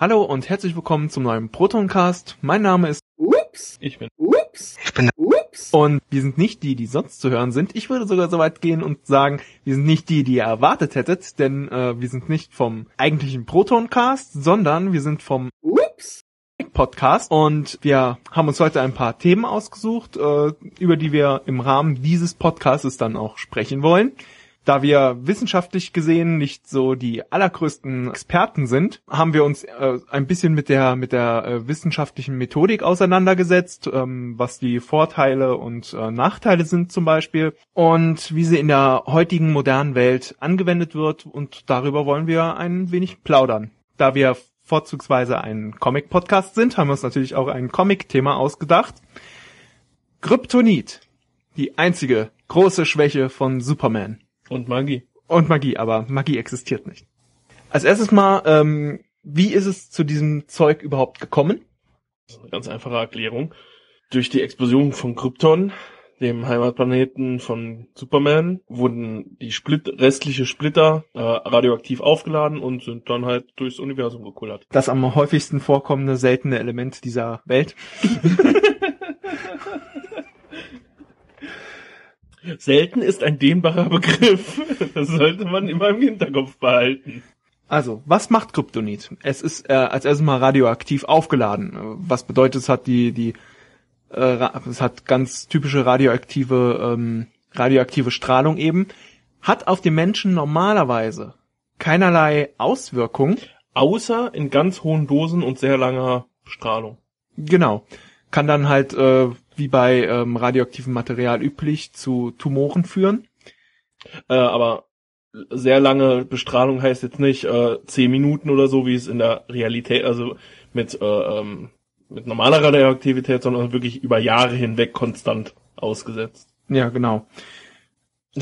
Hallo und herzlich willkommen zum neuen Protoncast. Mein Name ist Ups. Ich bin. Ups. Ich bin Ups. und wir sind nicht die, die sonst zu hören sind. Ich würde sogar so weit gehen und sagen, wir sind nicht die, die ihr erwartet hättet, denn äh, wir sind nicht vom eigentlichen Protoncast, sondern wir sind vom Ups. Podcast und wir haben uns heute ein paar Themen ausgesucht, äh, über die wir im Rahmen dieses Podcasts dann auch sprechen wollen. Da wir wissenschaftlich gesehen nicht so die allergrößten Experten sind, haben wir uns äh, ein bisschen mit der mit der äh, wissenschaftlichen Methodik auseinandergesetzt, ähm, was die Vorteile und äh, Nachteile sind zum Beispiel und wie sie in der heutigen modernen Welt angewendet wird und darüber wollen wir ein wenig plaudern. Da wir vorzugsweise ein Comic-Podcast sind, haben wir uns natürlich auch ein Comic-Thema ausgedacht. Kryptonit. Die einzige große Schwäche von Superman. Und Magie. Und Magie, aber Magie existiert nicht. Als erstes mal, ähm, wie ist es zu diesem Zeug überhaupt gekommen? Das ist eine ganz einfache Erklärung. Durch die Explosion von Krypton, dem Heimatplaneten von Superman, wurden die Split restliche Splitter äh, radioaktiv aufgeladen und sind dann halt durchs Universum gekullert. Das am häufigsten vorkommende seltene Element dieser Welt. Selten ist ein dehnbarer Begriff. Das sollte man immer im Hinterkopf behalten. Also, was macht Kryptonit? Es ist äh, als erstes mal radioaktiv aufgeladen. Was bedeutet, es hat die, die, äh, es hat ganz typische radioaktive, ähm, radioaktive Strahlung eben. Hat auf den Menschen normalerweise keinerlei Auswirkung. Außer in ganz hohen Dosen und sehr langer Strahlung. Genau. Kann dann halt, äh, wie bei ähm, radioaktivem Material üblich, zu Tumoren führen. Äh, aber sehr lange Bestrahlung heißt jetzt nicht äh, zehn Minuten oder so, wie es in der Realität, also mit, äh, ähm, mit normaler Radioaktivität, sondern wirklich über Jahre hinweg konstant ausgesetzt. Ja, genau.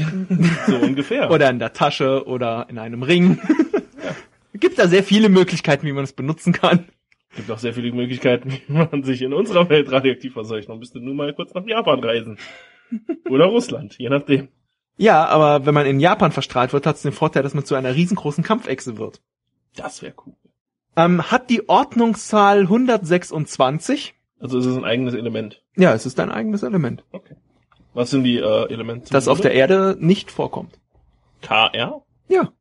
So ungefähr. Oder in der Tasche oder in einem Ring. Gibt da sehr viele Möglichkeiten, wie man es benutzen kann. Gibt auch sehr viele Möglichkeiten, wie man sich in unserer Welt radioaktiv verseucht. Man müsste nur mal kurz nach Japan reisen. Oder Russland, je nachdem. Ja, aber wenn man in Japan verstrahlt wird, hat es den Vorteil, dass man zu einer riesengroßen Kampfechse wird. Das wäre cool. Ähm, hat die Ordnungszahl 126. Also es ist ein eigenes Element. Ja, es ist ein eigenes Element, Was sind die äh, Elemente? das auf der Erde nicht vorkommt. KR? Ja.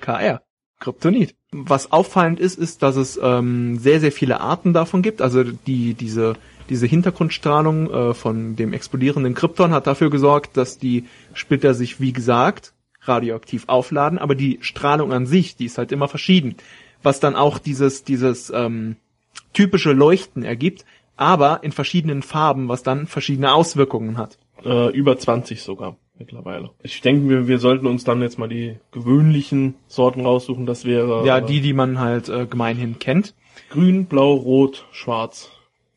KR. Kryptonit. Was auffallend ist, ist, dass es ähm, sehr, sehr viele Arten davon gibt. Also die, diese, diese Hintergrundstrahlung äh, von dem explodierenden Krypton hat dafür gesorgt, dass die Splitter sich, wie gesagt, radioaktiv aufladen, aber die Strahlung an sich, die ist halt immer verschieden. Was dann auch dieses, dieses ähm, typische Leuchten ergibt, aber in verschiedenen Farben, was dann verschiedene Auswirkungen hat. Äh, über 20 sogar mittlerweile. Ich denke, wir, wir sollten uns dann jetzt mal die gewöhnlichen Sorten raussuchen. Das wäre Ja, die, die man halt äh, gemeinhin kennt. grün, blau, rot, schwarz.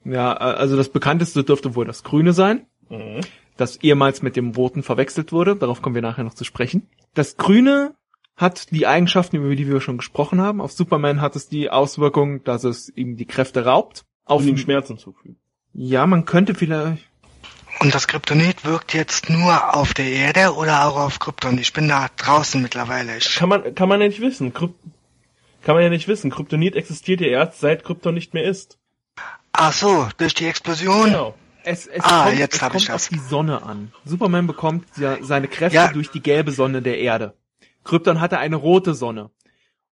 Ja, äh, also das bekannteste dürfte wohl das Grüne sein, Mhm. das ehemals mit dem Roten verwechselt wurde. Darauf kommen wir nachher noch zu sprechen. Das Grüne hat die Eigenschaften, über die wir schon gesprochen haben. Auf Superman hat es die Auswirkung, dass es ihm die Kräfte raubt. Auf Und ihm Schmerzen zufügen. ja, man könnte vielleicht. Und das Kryptonit wirkt jetzt nur auf der Erde oder auch auf Krypton? Ich bin da draußen mittlerweile. Ich, Kann man, kann man ja nicht wissen. Kryp kann man ja nicht wissen. Kryptonit existiert ja erst, seit Krypton nicht mehr ist. ach so, durch die Explosion? Genau. Es, es Ah, kommt, jetzt es ich kommt auf das. die Sonne an. Superman bekommt ja seine Kräfte Ja. durch die gelbe Sonne der Erde. Krypton hatte eine rote Sonne.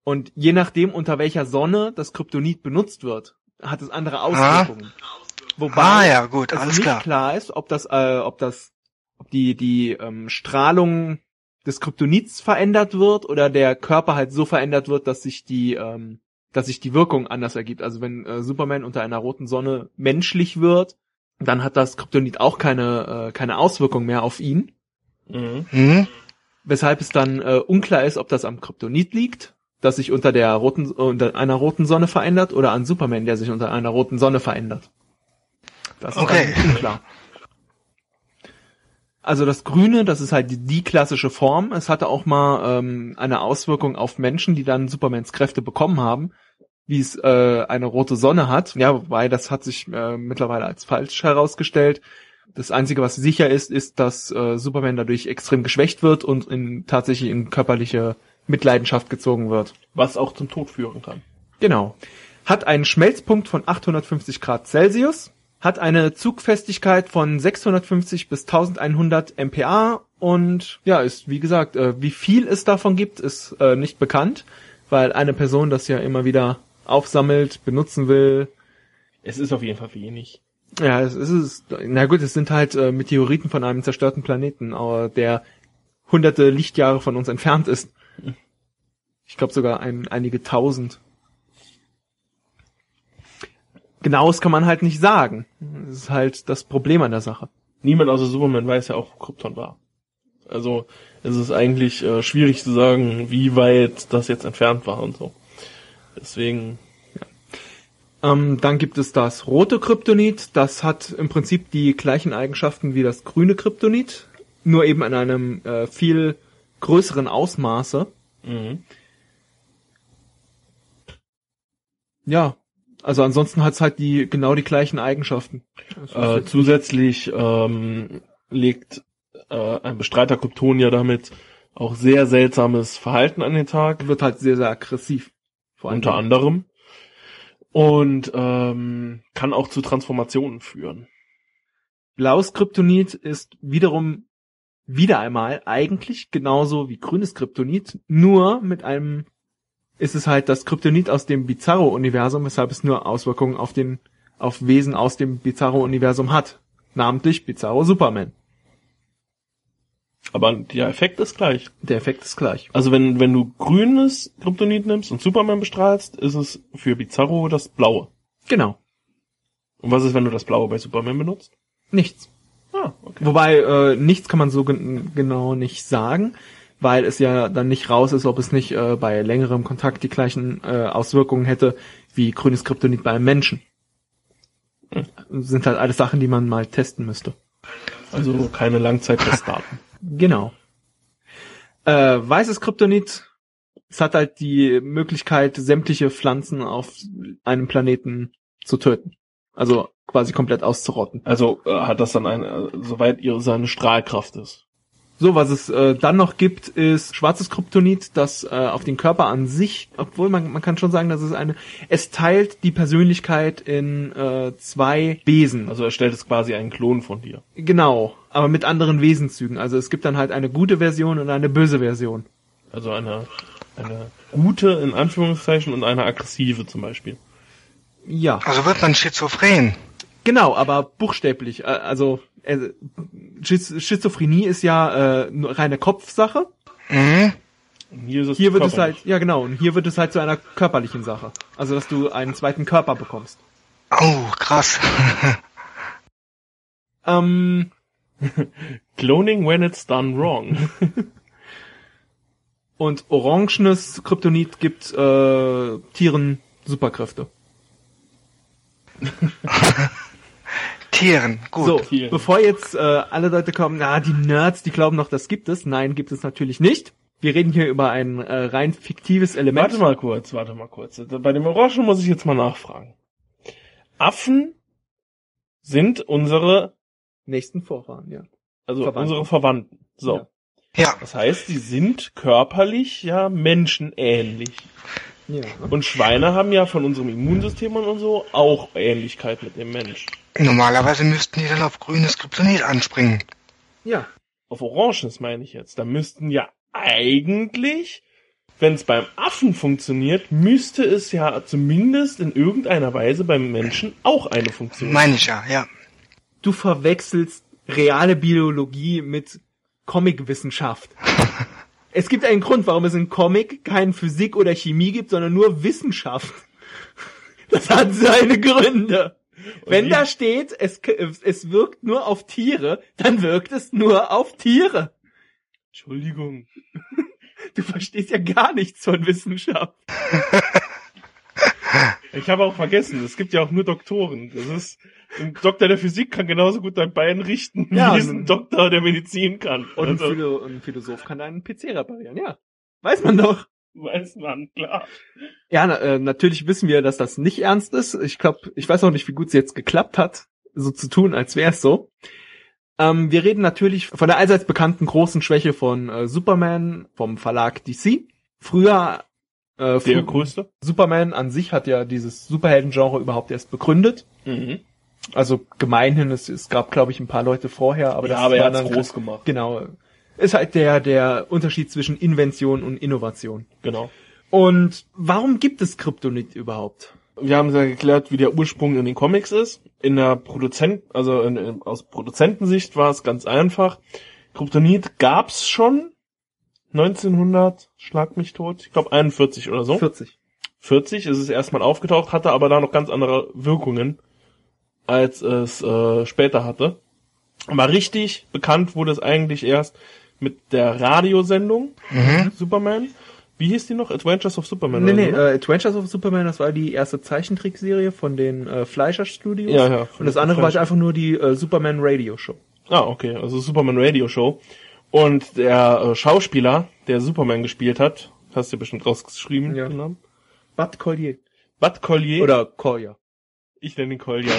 Und je nachdem, unter welcher Sonne das Kryptonit benutzt wird, hat es andere Auswirkungen. Wobei Ah ja, gut, es alles nicht klar. klar ist, ob das, äh, ob das, ob die die ähm, Strahlung des Kryptonits verändert wird oder der Körper halt so verändert wird, dass sich die, ähm, dass sich die Wirkung anders ergibt. Also wenn äh, Superman unter einer roten Sonne menschlich wird, dann hat das Kryptonit auch keine äh, keine Auswirkung mehr auf ihn, Mhm. Hm? weshalb es dann äh, unklar ist, ob das am Kryptonit liegt, das sich unter der roten unter einer roten Sonne verändert oder an Superman, der sich unter einer roten Sonne verändert. Das ist Okay. dann unklar. Also das Grüne, das ist halt die, die klassische Form. Es hatte auch mal ähm, eine Auswirkung auf Menschen, die dann Supermans Kräfte bekommen haben, wie es äh, eine rote Sonne hat. Ja, wobei das hat sich äh, mittlerweile als falsch herausgestellt. Das Einzige, was sicher ist, ist, dass äh, Superman dadurch extrem geschwächt wird und in, tatsächlich in körperliche Mitleidenschaft gezogen wird. Was auch zum Tod führen kann. Genau. Hat einen Schmelzpunkt von 850 Grad Celsius, hat eine Zugfestigkeit von 650 bis 1100 MPa und ja, ist wie gesagt, äh, wie viel es davon gibt, ist äh, nicht bekannt, weil eine Person das ja immer wieder aufsammelt, benutzen will. Es ist auf jeden Fall wenig. Ja, es ist, na gut, es sind halt äh, Meteoriten von einem zerstörten Planeten, aber der hunderte Lichtjahre von uns entfernt ist. Ich glaube sogar ein, einige tausend. Genaues kann man halt nicht sagen. Das ist halt das Problem an der Sache. Niemand außer Superman weiß ja auch, wo Krypton war. Also es ist eigentlich äh, schwierig zu sagen, wie weit das jetzt entfernt war und so. Deswegen Ähm, dann gibt es das rote Kryptonit. Das hat im Prinzip die gleichen Eigenschaften wie das grüne Kryptonit, nur eben in einem äh, viel größeren Ausmaße. mhm. Ja, also ansonsten hat's halt die genau die gleichen Eigenschaften. äh, zusätzlich ähm, legt äh, ein Bestreiter Kryptonia damit auch sehr seltsames Verhalten an den Tag. wird halt sehr sehr aggressiv. Vor allem unter anderem. Und ähm, kann auch zu Transformationen führen. Blaues Kryptonit ist wiederum wieder einmal eigentlich genauso wie grünes Kryptonit, nur mit einem ist es halt das Kryptonit aus dem Bizarro-Universum, weshalb es nur Auswirkungen auf den auf Wesen aus dem Bizarro-Universum hat, namentlich Bizarro Superman. Aber der Effekt ist gleich. Der Effekt ist gleich. Also wenn, wenn du grünes Kryptonit nimmst und Superman bestrahlst, ist es für Bizarro das blaue. Genau. Und was ist, wenn du das blaue bei Superman benutzt? Nichts. Ah, okay. Wobei äh, nichts kann man so gen genau nicht sagen, weil es ja dann nicht raus ist, ob es nicht äh, bei längerem Kontakt die gleichen äh, Auswirkungen hätte wie grünes Kryptonit bei einem Menschen. Sind halt alles Sachen, die man mal testen müsste. Also keine Langzeittestdaten. Genau. Äh, weißes Kryptonit, es hat halt die Möglichkeit, sämtliche Pflanzen auf einem Planeten zu töten. Also quasi komplett auszurotten. Also äh, hat das dann eine, äh, soweit ihre seine Strahlkraft ist. So, was es äh, dann noch gibt, ist schwarzes Kryptonit, das äh, auf den Körper an sich, obwohl man, man kann schon sagen, dass es eine, es teilt die Persönlichkeit in äh, zwei Besen. Also er stellt es quasi einen Klon von dir. Genau, aber mit anderen Wesenszügen. Also es gibt dann halt eine gute Version und eine böse Version. Also eine, eine gute in Anführungszeichen und eine aggressive zum Beispiel. Ja, Also wird man schizophren. genau, aber buchstäblich. Äh, also äh, Schiz Schizophrenie ist ja äh, nur reine Kopfsache. Mhm. Und hier ist es Hier wird es halt, ja genau, und hier wird es halt zu einer körperlichen Sache. Also dass du einen zweiten Körper bekommst. Oh, krass. Ähm, Cloning when it's done wrong. Und orangenes Kryptonit gibt äh, Tieren Superkräfte. Tieren, gut. so, Tieren. bevor jetzt äh, alle Leute kommen, na, die Nerds, die glauben noch, das gibt es. Nein, gibt es natürlich nicht. Wir reden hier über ein äh, rein fiktives Element. warte mal kurz, warte mal kurz. Bei dem Orangen muss ich jetzt mal nachfragen. Affen sind unsere, Nächsten Vorfahren, ja. also Verwandten. unsere Verwandten. So. Ja. Ja, Das heißt, sie sind körperlich ja menschenähnlich. Ja. Und Schweine haben ja von unserem Immunsystem und so auch Ähnlichkeit mit dem Mensch. normalerweise müssten die dann auf grünes Kryptonit anspringen. Ja. Auf Oranges meine ich jetzt. Da müssten ja eigentlich, wenn es beim Affen funktioniert, müsste es ja zumindest in irgendeiner Weise beim Menschen auch eine Funktion. Meine ich ja, ja. Du verwechselst reale Biologie mit Comicwissenschaft. es gibt einen Grund, warum es in Comic kein Physik oder Chemie gibt, sondern nur Wissenschaft. Das hat seine Gründe. Wenn da steht, es, es wirkt nur auf Tiere, dann wirkt es nur auf Tiere. Entschuldigung. Du verstehst ja gar nichts von Wissenschaft. Ich habe auch vergessen, es gibt ja auch nur Doktoren. Das ist, ein Doktor der Physik kann genauso gut dein Bein richten, Ja, wie es ein Doktor der Medizin kann. Und ein, Also, Philo ein Philosoph kann einen PC reparieren, ja. Weiß man doch. weiß man, klar. Ja, na, äh, natürlich wissen wir, dass das nicht ernst ist. Ich glaube, ich weiß auch nicht, wie gut es jetzt geklappt hat, so zu tun, als wäre es so. Ähm, wir reden natürlich von der allseits bekannten großen Schwäche von äh, Superman vom Verlag DC. Früher Äh, Der größte. Superman an sich hat ja dieses Superhelden-Genre überhaupt erst begründet. Mhm. Also gemeinhin, es, es gab, glaube ich, ein paar Leute vorher, aber Ja, das aber er war dann groß gemacht. Genau. Ist halt der, der Unterschied zwischen Invention und Innovation. Genau. Und warum gibt es Kryptonit überhaupt? Wir haben ja geklärt, wie der Ursprung in den Comics ist. In der Produzent, also in, in, aus Produzentensicht war es ganz einfach. Kryptonit gab's schon 1900, schlag mich tot, ich glaube 41 oder so. 40. 40 ist es erstmal aufgetaucht, hatte aber da noch ganz andere Wirkungen, als es äh, später hatte. Aber richtig bekannt wurde es eigentlich erst mit der Radiosendung Mhm. Superman. Wie hieß die noch? Adventures of Superman? Nee, oder nee, so, ne? äh, Adventures of Superman, das war die erste Zeichentrickserie von den äh, Fleischer Studios. Ja, ja, Und das andere war halt Fleischer. einfach nur die äh, Superman Radio Show. Ah, okay, also Superman Radio Show. Und der äh, Schauspieler, der Superman gespielt hat, hast du bestimmt rausgeschrieben, Ja. den Namen? Bud Collier. Bud Collier. Oder Collier. Ich nenne ihn Collier.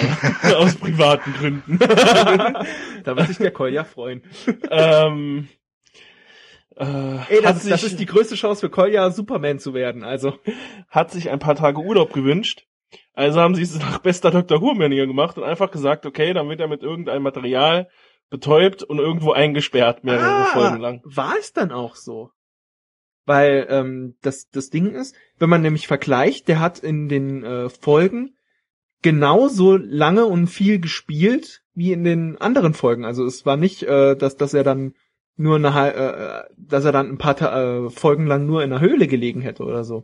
aus privaten Gründen. Da wird sich der Collier freuen. ähm, äh, Ey, das, sich, das ist die größte Chance für Collier, Superman zu werden. Also, hat sich ein paar Tage Urlaub gewünscht. Also haben sie es nach bester Dr. Who-Manier gemacht und einfach gesagt, okay, dann wird er mit irgendeinem Material betäubt und irgendwo eingesperrt, mehrere Folgen lang. Ah, war es dann auch so? Weil ähm, das, das Ding ist, wenn man nämlich vergleicht, der hat in den äh, Folgen genauso lange und viel gespielt wie in den anderen Folgen. Also es war nicht, äh, dass, dass er dann nur eine, hal- äh, dass er dann ein paar Ta äh, Folgen lang nur in der Höhle gelegen hätte oder so.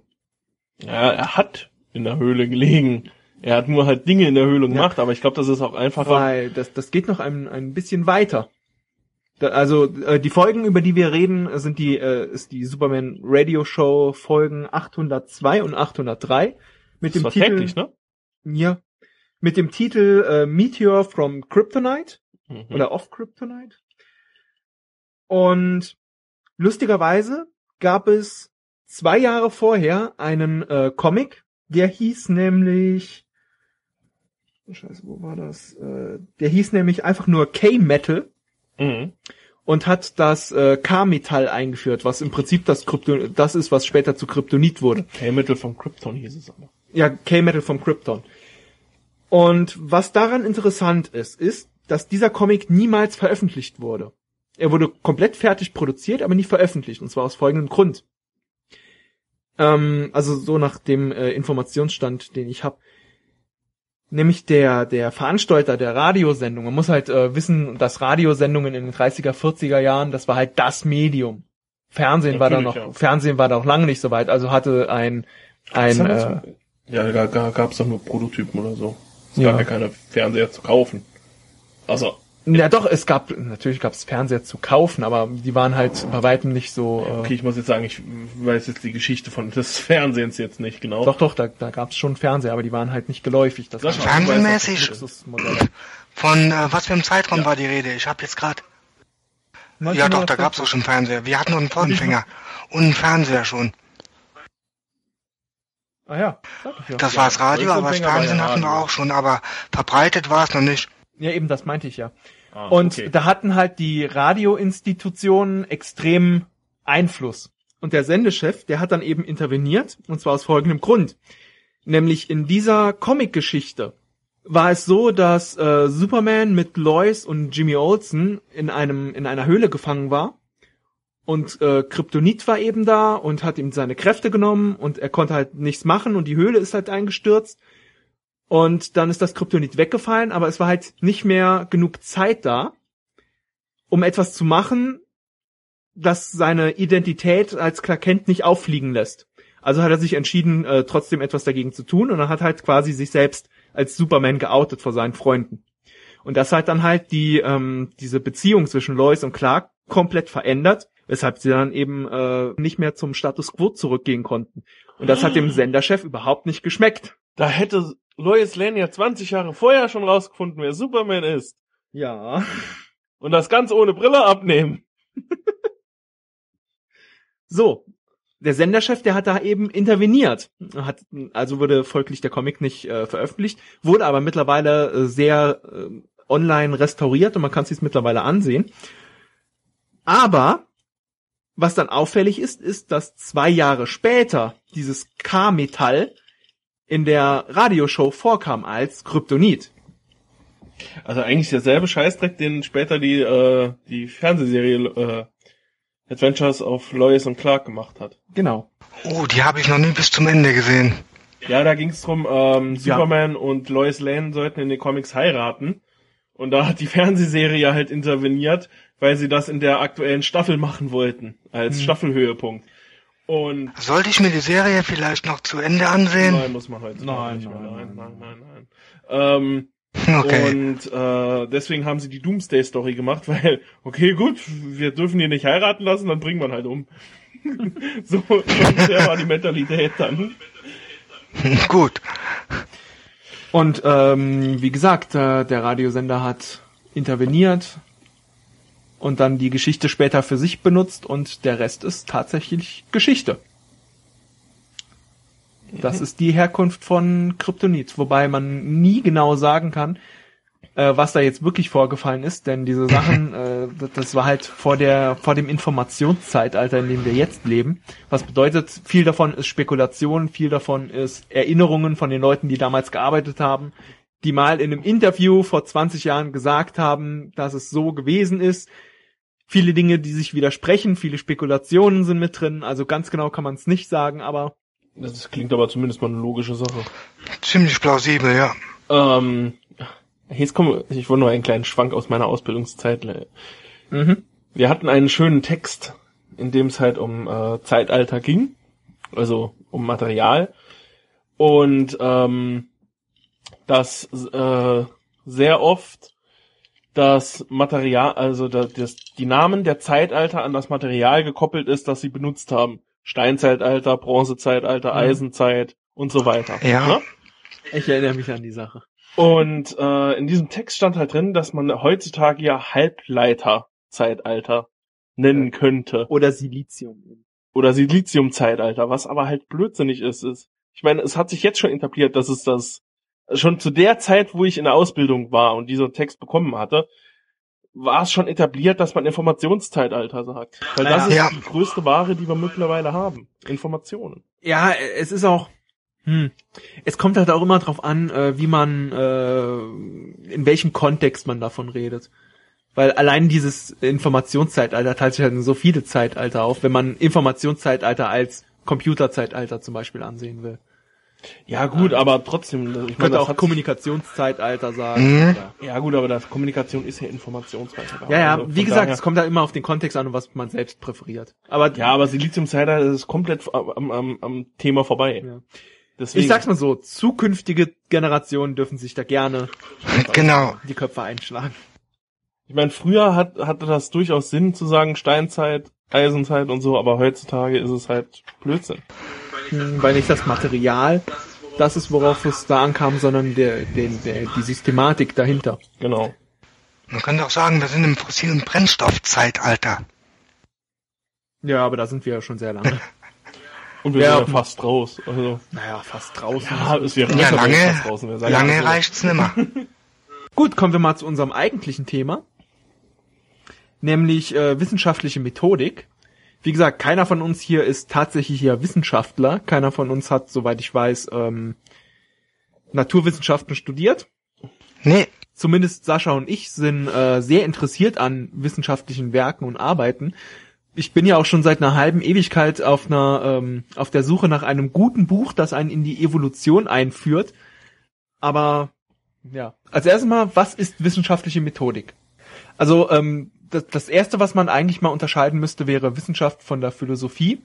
Ja, er hat in der Höhle gelegen. Er hat nur halt Dinge in der Höhle gemacht, aber ich glaube, das ist auch einfacher. Weil das, das geht noch ein, ein bisschen weiter. Da, also äh, die Folgen, über die wir reden, sind die äh, ist die Superman Radio Show Folgen 802 und 803 mit das dem war Titel täglich, ne? ja mit dem Titel äh, Meteor from Kryptonite Mhm. oder Off Kryptonite. Und lustigerweise gab es zwei Jahre vorher einen äh, Comic, der hieß nämlich Scheiße, wo war das? Äh, der hieß nämlich einfach nur K-Metal Mhm. und hat das äh, K-Metall eingeführt, was im Prinzip das Krypto das ist, was später zu Kryptonit wurde. K-Mittel vom Krypton hieß es aber. Ja, K-Metal vom Krypton. Und was daran interessant ist, ist, dass dieser Comic niemals veröffentlicht wurde. Er wurde komplett fertig produziert, aber nie veröffentlicht. Und zwar aus folgendem Grund. Ähm, also so nach dem äh, Informationsstand, den ich habe. Nämlich der, der Veranstalter der Radiosendung. Man muss halt äh, wissen, dass Radiosendungen in den 30er, 40er Jahren, das war halt das Medium. Fernsehen war da noch, Natürlich, ja. Fernsehen war da auch lange nicht so weit. Also hatte ein, ein, äh, ja, da ga- gab es doch nur Prototypen oder so. Es Ja. gab ja keine Fernseher zu kaufen. Also, Ja, doch, es gab, natürlich gab es Fernseher zu kaufen, aber die waren halt bei weitem nicht so, äh, okay, ich muss jetzt sagen, ich weiß jetzt die Geschichte von des Fernsehens jetzt nicht genau. doch, doch, da, da gab es schon Fernseher, aber die waren halt nicht geläufig. Das Fernsehmäßig von äh, was für einem Zeitraum war die Rede? Ich habe jetzt gerade. Ja doch, da gab's auch schon Fernseher. Wir hatten noch einen Vorempfänger und einen Fernseher schon. Ah ja, sag ich ja. Das war das Radio, aber das Fernsehen hatten wir auch schon, aber verbreitet war es noch nicht. Ja, eben, das meinte ich ja. Ah, Und okay. da hatten halt die Radioinstitutionen extrem Einfluss. Und der Sendechef, der hat dann eben interveniert, und zwar aus folgendem Grund. Nämlich in dieser Comic-Geschichte war es so, dass äh, Superman mit Lois und Jimmy Olsen in einem in einer Höhle gefangen war und äh, Kryptonit war eben da und hat ihm seine Kräfte genommen und er konnte halt nichts machen und die Höhle ist halt eingestürzt und dann ist das Kryptonit weggefallen, aber es war halt nicht mehr genug Zeit da, um etwas zu machen, das seine Identität als Clark Kent nicht auffliegen lässt. Also hat er sich entschieden, äh, trotzdem etwas dagegen zu tun und er hat halt quasi sich selbst als Superman geoutet vor seinen Freunden. Und das hat dann halt die ähm, diese Beziehung zwischen Lois und Clark komplett verändert, weshalb sie dann eben äh, nicht mehr zum Status quo zurückgehen konnten. Und das hat dem Senderchef überhaupt nicht geschmeckt. Da hätte Lois Lane ja 20 Jahre vorher schon rausgefunden, wer Superman ist. Ja. Und das ganz ohne Brille abnehmen. So, der Senderchef, der hat da eben interveniert. Hat, also wurde folglich der Comic nicht äh, veröffentlicht, wurde aber mittlerweile äh, sehr äh, online restauriert und man kann es sich mittlerweile ansehen. Aber Was dann auffällig ist, ist, dass zwei Jahre später dieses K-Metall in der Radioshow vorkam als Kryptonit. Also eigentlich derselbe Scheißdreck, den später die, äh, die Fernsehserie äh, Adventures of Lois und Clark gemacht hat. Genau. Oh, die habe ich noch nie bis zum Ende gesehen. Ja, da ging es drum, ähm, Superman und Lois Lane sollten in den Comics heiraten. Und da hat die Fernsehserie halt interveniert, weil sie das in der aktuellen Staffel machen wollten, als Hm. Staffelhöhepunkt. Und Sollte ich mir die Serie vielleicht noch zu Ende ansehen? nein, muss man heute Nein, nicht mehr. nein, Nein, nein, nein, nein. Ähm, Okay. Und äh, deswegen haben sie die Doomsday Story gemacht, weil, okay, gut, wir dürfen die nicht heiraten lassen, dann bringen wir ihn halt um. so, so sehr war die Mentalität dann. Gut. Und ähm, wie gesagt, äh, der Radiosender hat interveniert und dann die Geschichte später für sich benutzt und der Rest ist tatsächlich Geschichte. Das ist die Herkunft von Kryptonit, wobei man nie genau sagen kann, äh, was da jetzt wirklich vorgefallen ist, denn diese Sachen, äh, das- das war halt vor der vor dem Informationszeitalter, in dem wir jetzt leben. Was bedeutet, viel davon ist Spekulation, viel davon ist Erinnerungen von den Leuten, die damals gearbeitet haben, die mal in einem Interview vor 20 Jahren gesagt haben, dass es so gewesen ist. Viele Dinge, die sich widersprechen, viele Spekulationen sind mit drin, also ganz genau kann man es nicht sagen, aber Das klingt aber zumindest mal eine logische Sache. Ziemlich plausibel, ja. Ähm, jetzt kommen, ich wollte nur einen kleinen Schwank aus meiner Ausbildungszeit. mhm. Wir hatten einen schönen Text, in dem es halt um äh, Zeitalter ging, also um Material. Und ähm, dass äh, sehr oft das Material, also da, das, die Namen der Zeitalter an das Material gekoppelt ist, das sie benutzt haben. Steinzeitalter, Bronzezeitalter, Mhm. Eisenzeit und so weiter. Ja. Ne? ich erinnere mich an die Sache. Und äh, in diesem Text stand halt drin, dass man heutzutage ja Halbleiter-Zeitalter nennen könnte. Oder Silizium. Oder Silizium-Zeitalter, was aber halt blödsinnig ist, ist. Ich meine, es hat sich jetzt schon etabliert, dass es das schon zu der Zeit, wo ich in der Ausbildung war und diesen Text bekommen hatte, war es schon etabliert, dass man Informationszeitalter sagt. Weil das Ja. ist die größte Ware, die wir mittlerweile haben. Informationen. Ja, es ist auch, hm, es kommt halt auch immer drauf an, äh, wie man, äh, in welchem Kontext man davon redet. Weil allein dieses Informationszeitalter teilt sich halt in so viele Zeitalter auf, wenn man Informationszeitalter als Computerzeitalter zum Beispiel ansehen will. Ja gut, aber trotzdem, ich Man meine, könnte das auch Kommunikationszeitalter sagen. Mhm. Ja gut, aber das Kommunikation ist ja Informationszeitalter. ja, ja, Also wie gesagt, daher- es kommt da immer auf den Kontext an und was man selbst präferiert. Aber Ja, aber Siliziumzeitalter ist komplett am, am, am Thema vorbei. Ja. Deswegen, ich sag's mal so, zukünftige Generationen dürfen sich da gerne Genau. die Köpfe einschlagen. ich meine, früher hat, hatte das durchaus Sinn zu sagen Steinzeit, Eisenzeit und so, aber heutzutage ist es halt Blödsinn. Hm, weil nicht das Material das ist, worauf es da ankam, sondern der, der, der, die Systematik dahinter. Genau. Man könnte auch sagen, wir sind im fossilen Brennstoffzeitalter. Ja, aber da sind wir ja schon sehr lange. Und wir Ja. sind ja fast raus. Also, naja, fast draußen. ja, es wäre Ja, wir lange, draußen lange so. reicht's nimmer. Gut, kommen wir mal zu unserem eigentlichen Thema, nämlich äh, wissenschaftliche Methodik. Wie gesagt, keiner von uns hier ist tatsächlich hier Wissenschaftler. Keiner von uns hat, soweit ich weiß, ähm, Naturwissenschaften studiert. Nee, Zumindest Sascha und ich sind äh, sehr interessiert an wissenschaftlichen Werken und Arbeiten. Ich bin ja auch schon seit einer halben Ewigkeit auf einer ähm, auf der Suche nach einem guten Buch, das einen in die Evolution einführt. Aber ja, als erstes mal, was ist wissenschaftliche Methodik? Also ähm, das, das erste, was man eigentlich mal unterscheiden müsste, wäre Wissenschaft von der Philosophie.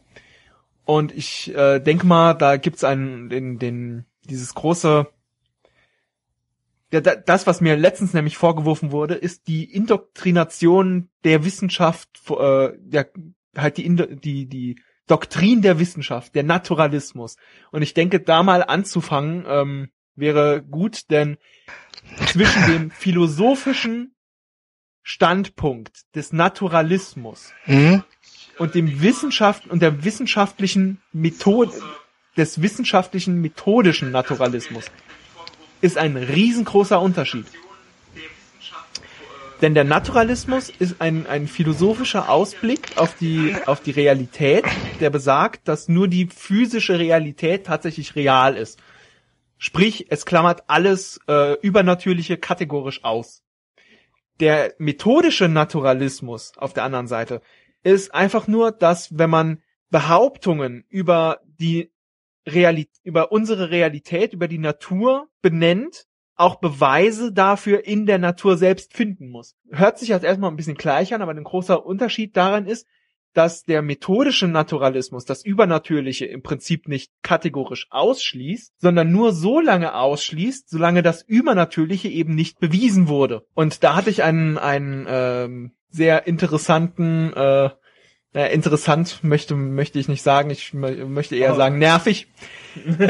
Und ich äh, denke mal, da gibt's einen den, den dieses große das, was mir letztens nämlich vorgeworfen wurde, ist die Indoktrination der Wissenschaft, äh, ja, halt die, Indo die, die Doktrin der Wissenschaft, der Naturalismus. Und ich denke, da mal anzufangen, ähm, wäre gut, denn zwischen dem philosophischen Standpunkt des Naturalismus hm? und dem Wissenschaft und der wissenschaftlichen Methode des wissenschaftlichen methodischen Naturalismus ist ein riesengroßer Unterschied. Denn der Naturalismus ist ein, ein philosophischer Ausblick auf die, auf die Realität, der besagt, dass nur die physische Realität tatsächlich real ist. Sprich, es klammert alles äh, Übernatürliche kategorisch aus. Der methodische Naturalismus auf der anderen Seite ist einfach nur, dass wenn man Behauptungen über die Realität, über unsere Realität, über die Natur benennt, auch Beweise dafür in der Natur selbst finden muss. Hört sich jetzt erstmal ein bisschen gleich an, aber ein großer Unterschied daran ist, dass der methodische Naturalismus das Übernatürliche im Prinzip nicht kategorisch ausschließt, sondern nur so lange ausschließt, solange das Übernatürliche eben nicht bewiesen wurde. Und da hatte ich einen, einen ähm, sehr interessanten, äh, äh, interessant möchte möchte ich nicht sagen, ich möchte eher sagen nervig.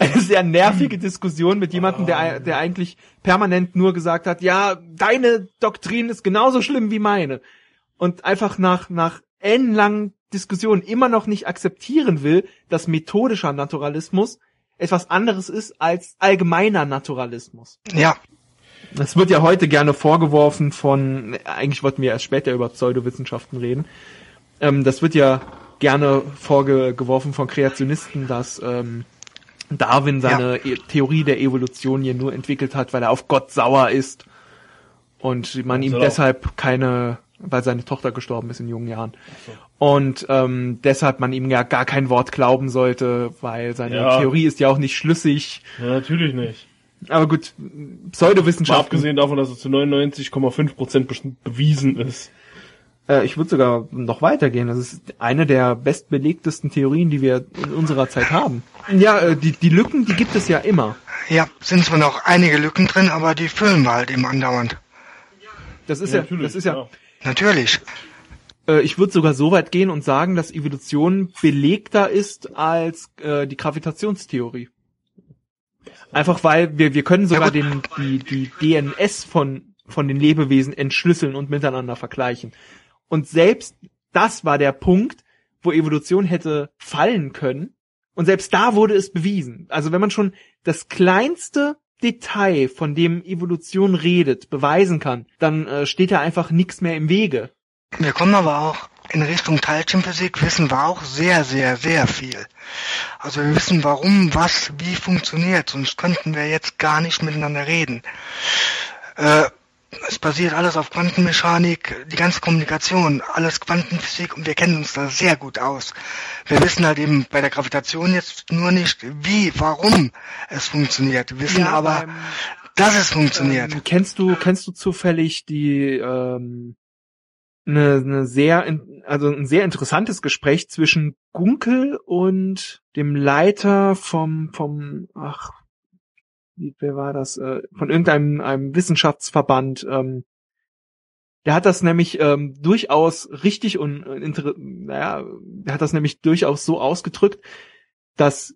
Eine sehr nervige Diskussion mit jemandem, der, der eigentlich permanent nur gesagt hat, ja, deine Doktrin ist genauso schlimm wie meine. Und einfach nach, nach ellenlangen Diskussionen immer noch nicht akzeptieren will, dass methodischer Naturalismus etwas anderes ist als allgemeiner Naturalismus. Ja. Das wird ja heute gerne vorgeworfen von, eigentlich wollten wir erst später über Pseudowissenschaften reden. Ähm, das wird ja gerne vorgeworfen von Kreationisten, dass ähm, Darwin seine ja. E Theorie der Evolution hier nur entwickelt hat, weil er auf Gott sauer ist und man ihm deshalb keine weil seine Tochter gestorben ist in jungen Jahren. So. Und ähm, deshalb man ihm ja gar kein Wort glauben sollte, weil seine ja. Theorie ist ja auch nicht schlüssig. Ja, natürlich nicht. Aber gut, Pseudowissenschaft. Abgesehen davon, dass es zu 99,5 Prozent bewiesen ist. Äh, ich würde sogar noch weitergehen. Das ist eine der bestbelegtesten Theorien, die wir in unserer Zeit haben. Ja, äh, die, die Lücken, die gibt es ja immer. Ja, sind zwar noch einige Lücken drin, aber die füllen wir halt eben andauernd. Das ist ja, ja das ist ja, ja Natürlich. Äh, ich würde sogar so weit gehen und sagen, dass Evolution belegter ist als äh, die Gravitationstheorie. Einfach weil wir, wir können sogar den, die, die DNS von, von den Lebewesen entschlüsseln und miteinander vergleichen. Und selbst das war der Punkt, wo Evolution hätte fallen können. Und selbst da wurde es bewiesen. Also wenn man schon das kleinste Detail, von dem Evolution redet, beweisen kann, dann äh, steht da einfach nichts mehr im Wege. Wir kommen aber auch in Richtung Teilchenphysik, wissen wir auch sehr, sehr, sehr viel. Also wir wissen, warum, was, wie funktioniert, sonst könnten wir jetzt gar nicht miteinander reden. Äh, es basiert alles auf Quantenmechanik, die ganze Kommunikation, alles Quantenphysik und wir kennen uns da sehr gut aus. Wir wissen halt eben bei der Gravitation jetzt nur nicht, wie, warum es funktioniert. Wir wissen ja, aber, dass es funktioniert. Ähm, kennst du, kennst du zufällig die, ähm, eine, eine sehr, also ein sehr interessantes Gespräch zwischen Gunkel und dem Leiter vom, vom, ach, wer war das, äh, von irgendeinem einem Wissenschaftsverband, ähm, der hat das nämlich ähm, durchaus richtig und äh, naja, der hat das nämlich durchaus so ausgedrückt, dass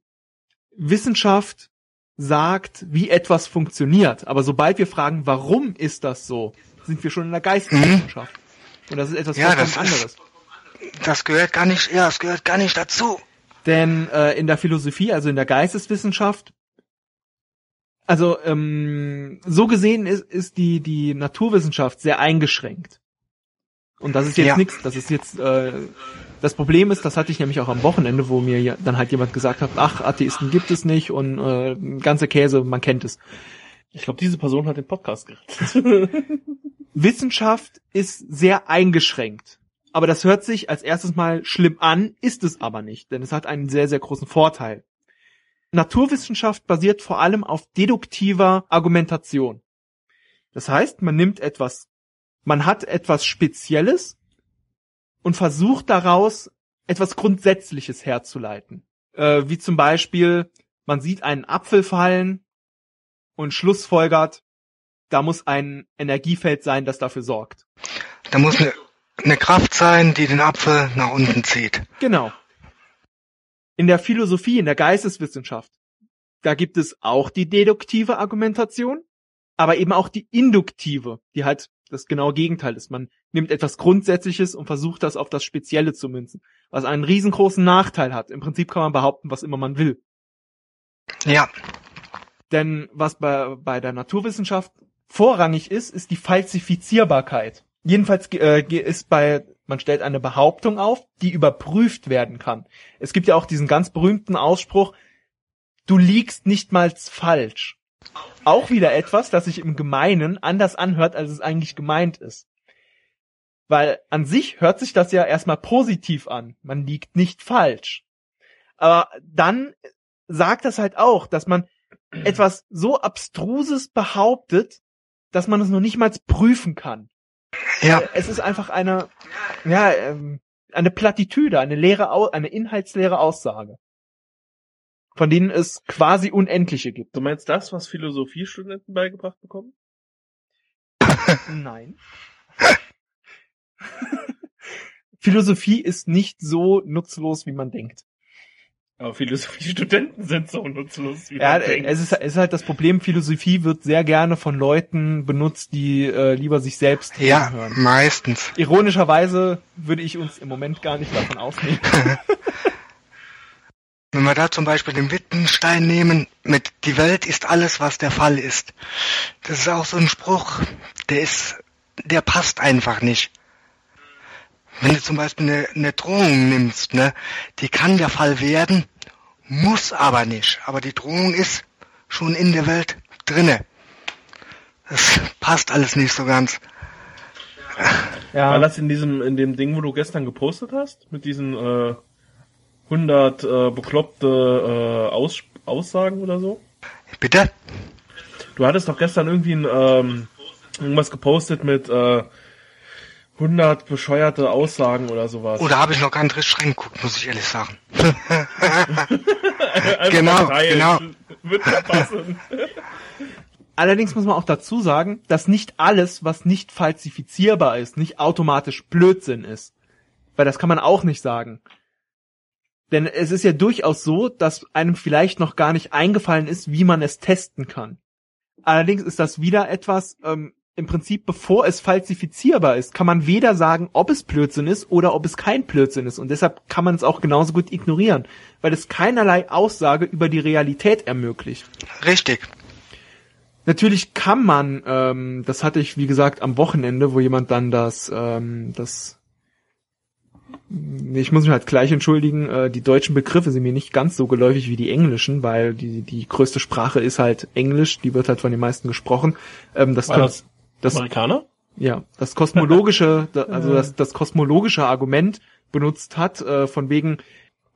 Wissenschaft sagt, wie etwas funktioniert. Aber sobald wir fragen, warum ist das so, sind wir schon in der Geisteswissenschaft. Und das ist etwas ja, das anderes. Ist, das gehört gar nicht, ja, das gehört gar nicht dazu. Denn äh, in der Philosophie, also in der Geisteswissenschaft, also ähm, so gesehen ist, ist die, die Naturwissenschaft sehr eingeschränkt. Und das ist jetzt ja. nichts, das ist jetzt äh, das Problem ist, das hatte ich nämlich auch am Wochenende, wo mir dann halt jemand gesagt hat, ach, Atheisten gibt es nicht und äh, ganze Käse, man kennt es. Ich glaube, diese Person hat den Podcast gerettet. Wissenschaft ist sehr eingeschränkt. Aber das hört sich als erstes mal schlimm an, ist es aber nicht, denn es hat einen sehr, sehr großen Vorteil. Naturwissenschaft basiert vor allem auf deduktiver Argumentation. Das heißt, man nimmt etwas, man hat etwas Spezielles und versucht daraus etwas Grundsätzliches herzuleiten. Äh, wie zum Beispiel, man sieht einen Apfel fallen und schlussfolgert, da muss ein Energiefeld sein, das dafür sorgt. Da muss eine, eine Kraft sein, die den Apfel nach unten zieht. Genau in der Philosophie, in der Geisteswissenschaft, da gibt es auch die deduktive Argumentation, aber eben auch die induktive, die halt das genaue Gegenteil ist. Man nimmt etwas Grundsätzliches und versucht das auf das Spezielle zu münzen, was einen riesengroßen Nachteil hat. Im Prinzip kann man behaupten, was immer man will. Ja. Denn was bei, bei der Naturwissenschaft vorrangig ist, ist die Falsifizierbarkeit. Jedenfalls äh, ist bei, man stellt eine Behauptung auf, die überprüft werden kann. Es gibt ja auch diesen ganz berühmten Ausspruch, du liegst nicht mal falsch. Auch wieder etwas, das sich im Gemeinen anders anhört, als es eigentlich gemeint ist. Weil an sich hört sich das ja erstmal positiv an. Man liegt nicht falsch. Aber dann sagt das halt auch, dass man etwas so abstruses behauptet, dass man es noch nicht mal prüfen kann. Ja. Es ist einfach eine, ja, ähm, eine Plattitüde, eine leere, eine inhaltsleere Aussage. Von denen es quasi unendliche gibt. Du meinst das, was Philosophiestudenten beigebracht bekommen? Nein. Philosophie ist nicht so nutzlos, wie man denkt. Aber Philosophiestudenten sind so nutzlos. Wie ja, es ist, es ist halt das Problem, Philosophie wird sehr gerne von Leuten benutzt, die äh, lieber sich selbst ja, hören. meistens. Ironischerweise würde ich uns im Moment gar nicht davon ausnehmen. Wenn wir da zum Beispiel den Wittgenstein nehmen, mit die Welt ist alles, was der Fall ist. Das ist auch so ein Spruch, der ist, der passt einfach nicht. Wenn du zum Beispiel eine, eine Drohung nimmst, ne, die kann der Fall werden, muss aber nicht. Aber die Drohung ist schon in der Welt drinne. Das passt alles nicht so ganz. Ja. War das in diesem, in dem Ding, wo du gestern gepostet hast? Mit diesen äh, 100 äh, bekloppte äh, Aus Aussagen oder so? Bitte? Du hattest doch gestern irgendwie ein, ähm, irgendwas gepostet mit äh, 100 bescheuerte Aussagen oder sowas. Oder habe ich noch gar nicht richtig reingeguckt, muss ich ehrlich sagen. genau, genau. Wird passen. Allerdings muss man auch dazu sagen, dass nicht alles, was nicht falsifizierbar ist, nicht automatisch Blödsinn ist. Weil das kann man auch nicht sagen. Denn es ist ja durchaus so, dass einem vielleicht noch gar nicht eingefallen ist, wie man es testen kann. Allerdings ist das wieder etwas, ähm, im Prinzip, bevor es falsifizierbar ist, kann man weder sagen, ob es Blödsinn ist oder ob es kein Blödsinn ist. Und deshalb kann man es auch genauso gut ignorieren, weil es keinerlei Aussage über die Realität ermöglicht. Richtig. Natürlich kann man, ähm, das hatte ich wie gesagt am Wochenende, wo jemand dann das, ähm, das ich muss mich halt gleich entschuldigen, äh, die deutschen Begriffe sind mir nicht ganz so geläufig wie die englischen, weil die, die größte Sprache ist halt Englisch, die wird halt von den meisten gesprochen. Ähm, das, das das, Amerikaner? Ja, das kosmologische, also das, das kosmologische Argument benutzt hat, äh, von wegen,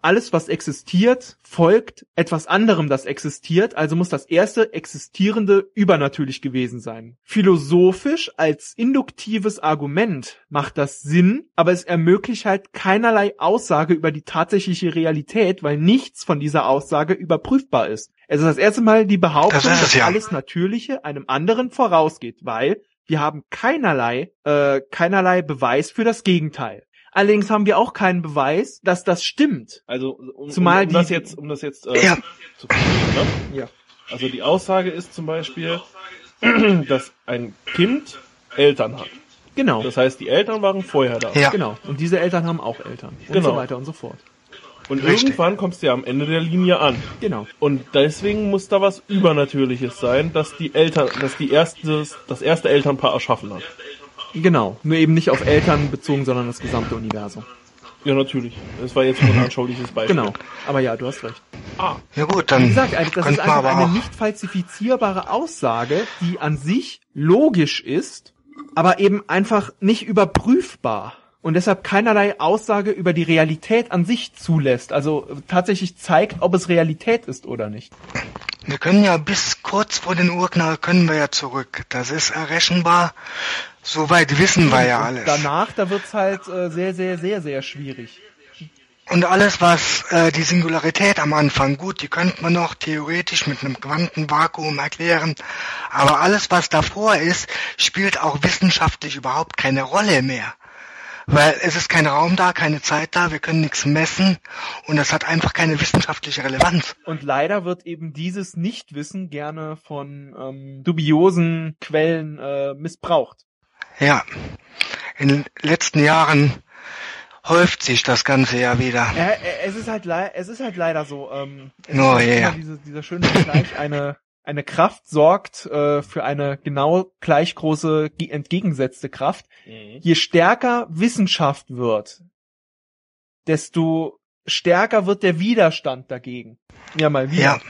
alles, was existiert, folgt etwas anderem, das existiert, also muss das erste Existierende übernatürlich gewesen sein. Philosophisch als induktives Argument macht das Sinn, aber es ermöglicht halt keinerlei Aussage über die tatsächliche Realität, weil nichts von dieser Aussage überprüfbar ist. Es ist das erste Mal die Behauptung, das dass ja. alles Natürliche einem anderen vorausgeht, weil wir haben keinerlei, äh, keinerlei Beweis für das Gegenteil. Allerdings haben wir auch keinen Beweis, dass das stimmt. Also um, Zumal um, um das jetzt, um das jetzt äh, ja. zu verstehen, ne? Ja. Also die Aussage ist zum Beispiel, dass ein Kind Eltern hat. Genau. Das heißt, die Eltern waren vorher da. Ja. Genau. Und diese Eltern haben auch Eltern. Und genau. so weiter und so fort. Und Richtig. irgendwann kommst du ja am Ende der Linie an. Genau. Und deswegen muss da was Übernatürliches sein, dass die Eltern, dass die erste, das erste Elternpaar erschaffen hat. Genau. Nur eben nicht auf Eltern bezogen, sondern das gesamte Universum. Ja, natürlich. Das war jetzt nur ein anschauliches Beispiel. Genau. Aber ja, du hast recht. Ah. Ja gut, dann. Wie gesagt, also das ist einfach eine nicht falsifizierbare Aussage, die an sich logisch ist, aber eben einfach nicht überprüfbar und deshalb keinerlei Aussage über die Realität an sich zulässt. Also tatsächlich zeigt, ob es Realität ist oder nicht. Wir können ja bis kurz vor den Urknall können wir ja zurück. Das ist errechenbar. Soweit wissen wir ja alles. Danach, da wird's halt äh, sehr, sehr, sehr, sehr schwierig. Und alles, was äh, die Singularität am Anfang, gut, die könnte man noch theoretisch mit einem Quantenvakuum erklären, aber alles, was davor ist, spielt auch wissenschaftlich überhaupt keine Rolle mehr weil es ist kein Raum da, keine Zeit da, wir können nichts messen und es hat einfach keine wissenschaftliche Relevanz. Und leider wird eben dieses Nichtwissen gerne von ähm, dubiosen Quellen äh, missbraucht. Ja, in den letzten Jahren häuft sich das Ganze ja wieder. Ja, es ist halt, es ist halt leider so. Ähm, es oh, ist halt yeah. diese, dieser schöne Vergleich, eine eine Kraft sorgt äh, für eine genau gleich große ge- entgegengesetzte Kraft. Mhm. Je stärker Wissenschaft wird, desto stärker wird der Widerstand dagegen. Ja, mal wieder. Ja,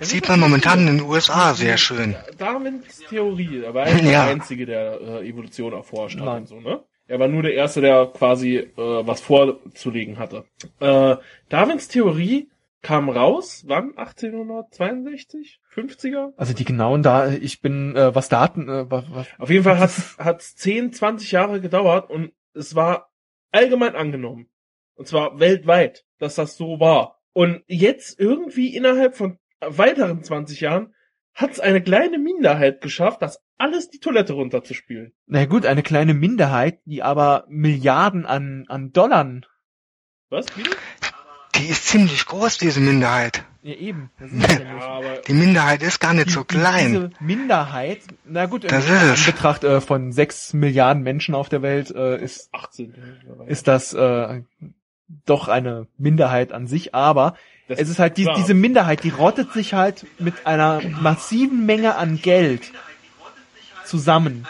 sieht man momentan in den USA sehr schön. Darwins Theorie, er war ja der Einzige, der äh, Evolution erforscht hat Nein. und so, ne? Er war nur der Erste, der quasi äh, was vorzulegen hatte. Äh, Darwins Theorie kam raus, wann? 1862? 50er? Also die genauen da, ich bin, äh, was Daten, äh, was, was, Auf jeden Fall hat es 10, 20 Jahre gedauert und es war allgemein angenommen. Und zwar weltweit, dass das so war. Und jetzt irgendwie innerhalb von weiteren 20 Jahren hat es eine kleine Minderheit geschafft, das alles die Toilette runterzuspülen. na gut, eine kleine Minderheit, die aber Milliarden an, an Dollar, Was? Wie? Die ist ziemlich groß, diese Minderheit. ja eben, ist ja Die Minderheit ist gar nicht Die- so klein. Diese Minderheit, na gut, in Das ist es. Betracht äh, von sechs Milliarden Menschen auf der Welt äh, ist 18. ist das äh, doch eine Minderheit an sich, aber Das es ist halt die, diese Minderheit, die rottet sich halt mit einer massiven Menge an Geld zusammen.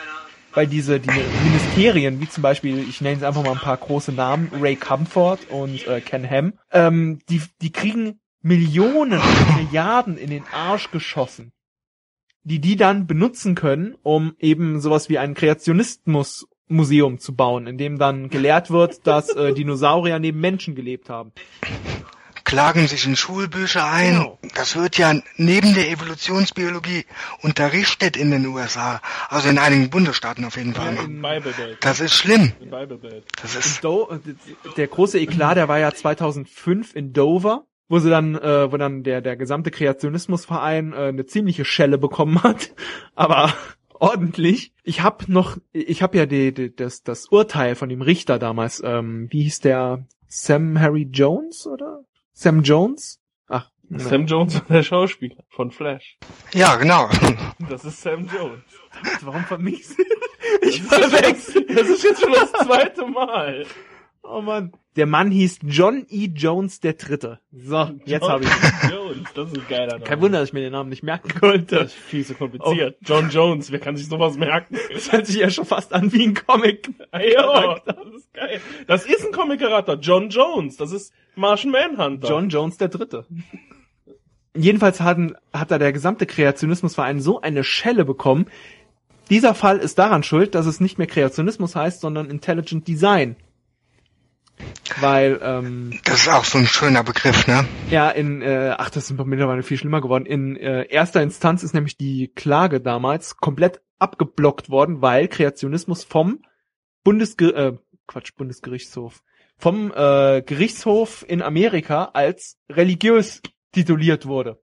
Weil diese die Ministerien, wie zum Beispiel, ich nenne jetzt einfach mal ein paar große Namen, Ray Comfort und äh, Ken Ham, ähm, die, die kriegen Millionen, Milliarden in den Arsch geschossen, die die dann benutzen können, um eben sowas wie ein Kreationismus Museum zu bauen, in dem dann gelehrt wird, dass äh, Dinosaurier neben Menschen gelebt haben. Klagen sich in Schulbücher ein. Genau. Das wird ja neben der Evolutionsbiologie unterrichtet in den USA. Also in einigen Bundesstaaten auf jeden Fall. Im Bible Belt. Das ist schlimm. Im Bible Belt. Das ist, der große Eklat, der war ja 2005 in Dover, wo sie dann, äh, wo dann der der gesamte Kreationismusverein äh, eine ziemliche Schelle bekommen hat, aber ordentlich. Ich hab noch, ich hab ja die, die, das das Urteil von dem Richter damals. Ähm, wie hieß der? Sam Harry Jones oder Sam Jones? Ach, ne. Sam Jones war der Schauspieler von Flash. ja, genau. Das ist Sam Jones. warum vermix ich Das ist, verwechsel? das ist jetzt schon das zweite Mal. Oh Mann. Der Mann hieß John E. Jones der Dritte. So, jetzt habe ich. John Jones, das ist ein geiler Name. Kein Wunder, dass ich mir den Namen nicht merken konnte. Das ist viel zu kompliziert. John Jones, wer kann sich sowas merken? Das hört sich ja schon fast an wie ein Comic. Ja, das ist geil. Das ist ein Comic-Charakter. John Jones. Das ist Martian Manhunter. John Jones der Dritte. Jedenfalls hatten, hat da der gesamte Kreationismusverein so eine Schelle bekommen. Dieser Fall ist daran schuld, dass es nicht mehr Kreationismus heißt, sondern Intelligent Design. Weil, ähm, Das ist auch so ein schöner Begriff, ne? ja, in, äh, ach, das ist mittlerweile viel schlimmer geworden. In äh, erster Instanz ist nämlich die Klage damals komplett abgeblockt worden, weil Kreationismus vom Bundesger äh, Quatsch, Bundesgerichtshof, vom äh, Gerichtshof in Amerika als religiös tituliert wurde.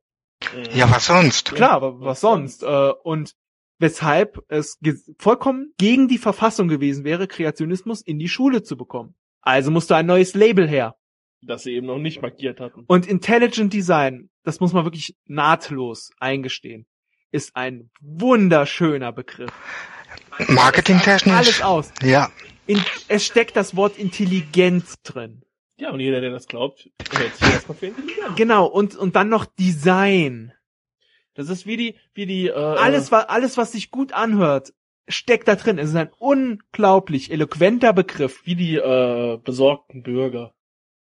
Ja, was sonst? Klar, aber was sonst? Äh, und weshalb es vollkommen gegen die Verfassung gewesen wäre, Kreationismus in die Schule zu bekommen. Also musste ein neues Label her. Das sie eben noch nicht markiert hatten. Und Intelligent Design, das muss man wirklich nahtlos eingestehen, ist ein wunderschöner Begriff. Alles Marketingtechnisch? aus. Ja. In, es steckt das Wort Intelligenz drin. Ja, und jeder, der das glaubt, hält sich erstmal für intelligent. Genau, und, und dann noch Design. Das ist wie die, wie die, äh, Alles, was, alles, was sich gut anhört, steckt da drin. Es ist ein unglaublich eloquenter Begriff. wie die, äh, besorgten Bürger.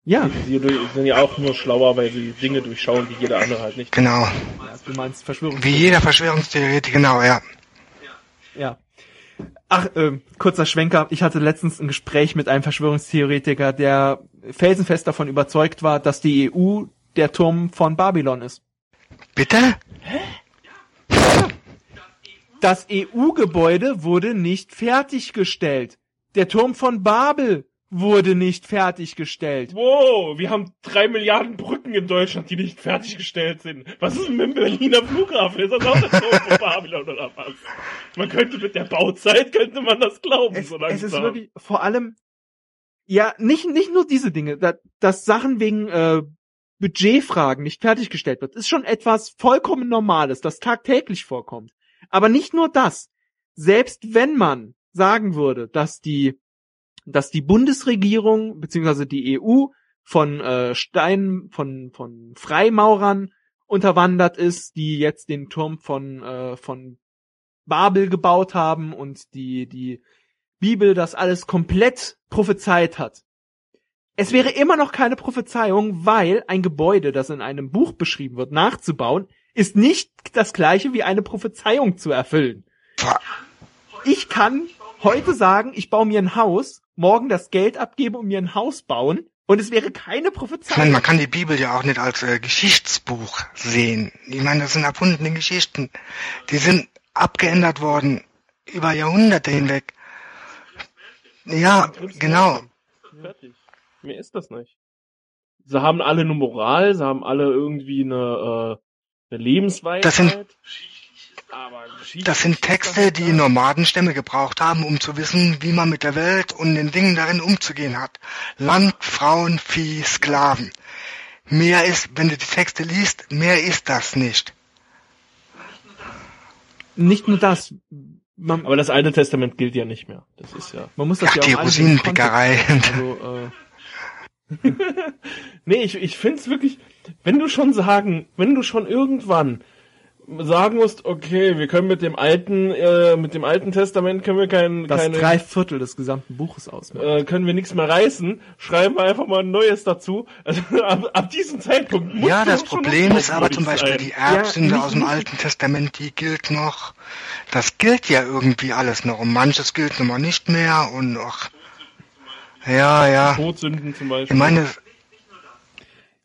Ja, Die sind ja auch nur schlauer, weil sie Dinge durchschauen, die jeder andere halt nicht. Genau. du meinst Verschwörung. Wie jeder Verschwörungstheoretiker, genau, ja. Ja. Ach, ähm, kurzer Schwenker. Ich hatte letztens ein Gespräch mit einem Verschwörungstheoretiker, der felsenfest davon überzeugt war, dass die EU der Turm von Babylon ist. Bitte? Das EU-Gebäude wurde nicht fertiggestellt. Der Turm von Babel wurde nicht fertiggestellt. Wow, wir haben drei Milliarden Brücken in Deutschland, die nicht fertiggestellt sind. Was ist denn mit dem Berliner Flughafen? Ist das auch der Turm von Babylon oder was? Man könnte mit der Bauzeit, könnte man das glauben, Es, so es langsam. ist wirklich vor allem ja nicht nicht nur diese Dinge, da, dass Sachen wegen äh, Budgetfragen nicht fertiggestellt wird, ist schon etwas vollkommen Normales, das tagtäglich vorkommt. Aber nicht nur das. Selbst wenn man sagen würde, dass die dass die Bundesregierung beziehungsweise die EU von äh, Stein von von Freimaurern unterwandert ist, die jetzt den Turm von, äh, von Babel gebaut haben und die, die Bibel das alles komplett prophezeit hat. Es wäre immer noch keine Prophezeiung, weil ein Gebäude, das in einem Buch beschrieben wird, nachzubauen, ist nicht das gleiche wie eine Prophezeiung zu erfüllen. Ich kann heute sagen, ich baue mir ein Haus, morgen das Geld abgeben und mir ein Haus bauen und es wäre keine Ich meine, Prophezeiung. man kann die Bibel ja auch nicht als äh, Geschichtsbuch sehen. Ich meine, das sind erfundene Geschichten. Die sind abgeändert worden über Jahrhunderte hinweg. Ja, genau. Fertig. Mehr ist das nicht. Sie haben alle eine Moral, sie haben alle irgendwie eine, eine Lebensweise. Das sind- Das sind Texte, die Nomadenstämme gebraucht haben, um zu wissen, wie man mit der Welt und den Dingen darin umzugehen hat. Land, Frauen, Vieh, Sklaven. Mehr ist, wenn du die Texte liest, mehr ist das nicht. Nicht nur das. Man, Aber das Alte Testament gilt ja nicht mehr. Das ist ja. man muss das Ach, ja die Rosinenpickerei. Also, äh, Nee, ich, ich find's wirklich, wenn du schon sagen, wenn du schon irgendwann sagen musst, okay, wir können mit dem alten, äh, mit dem alten Testament können wir kein, das keine, drei Viertel des gesamten Buches ausmacht. äh, können wir nichts mehr reißen, schreiben wir einfach mal ein neues dazu. Also ab, ab diesem Zeitpunkt muss Ja, du das Problem ist aber zum Beispiel sein. die Erbsünde nicht- aus dem Alten Testament, die gilt noch. Das gilt ja irgendwie alles noch. Und manches gilt nun mal nicht mehr und ach. Ja, ja. Todsünden zum Beispiel. Ich meine,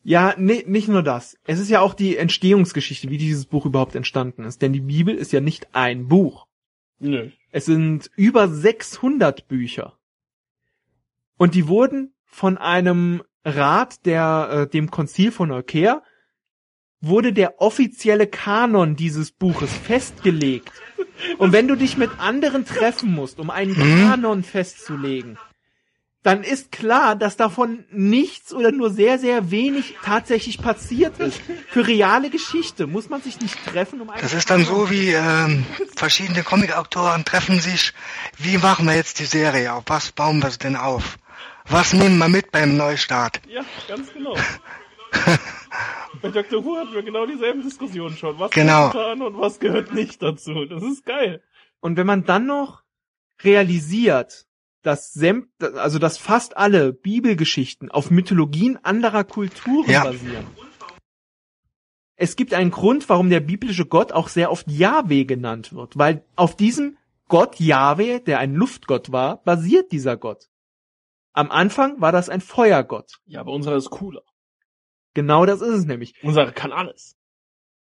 Ja, nee, nicht nur das. Es ist ja auch die Entstehungsgeschichte, wie dieses Buch überhaupt entstanden ist. Denn die Bibel ist ja nicht ein Buch. Nö. Es sind über 600 Bücher. Und die wurden von einem Rat der, äh, dem Konzil von Nicaea, wurde der offizielle Kanon dieses Buches festgelegt. Und wenn du dich mit anderen treffen musst, um einen Mhm. Kanon festzulegen, dann ist klar, dass davon nichts oder nur sehr, sehr wenig tatsächlich passiert ist. Für reale Geschichte muss man sich nicht treffen, um das ist dann so wie ähm, verschiedene Comic-Autoren treffen sich. Wie machen wir jetzt die Serie auf? Was bauen wir denn auf? Was nehmen wir mit beim Neustart? Ja, ganz genau. Bei Dr. Who hatten wir genau dieselben Diskussionen schon. Was Genau. gehört und was gehört nicht dazu. Das ist geil. Und wenn man dann noch realisiert, dass sämt, also dass fast alle Bibelgeschichten auf Mythologien anderer Kulturen Ja. basieren. Es gibt einen Grund, warum der biblische Gott auch sehr oft Yahweh genannt wird, weil auf diesem Gott Yahweh, der ein Luftgott war, basiert dieser Gott. Am Anfang war das ein Feuergott. Ja, aber unserer ist cooler. Genau das ist es nämlich. Unserer kann alles.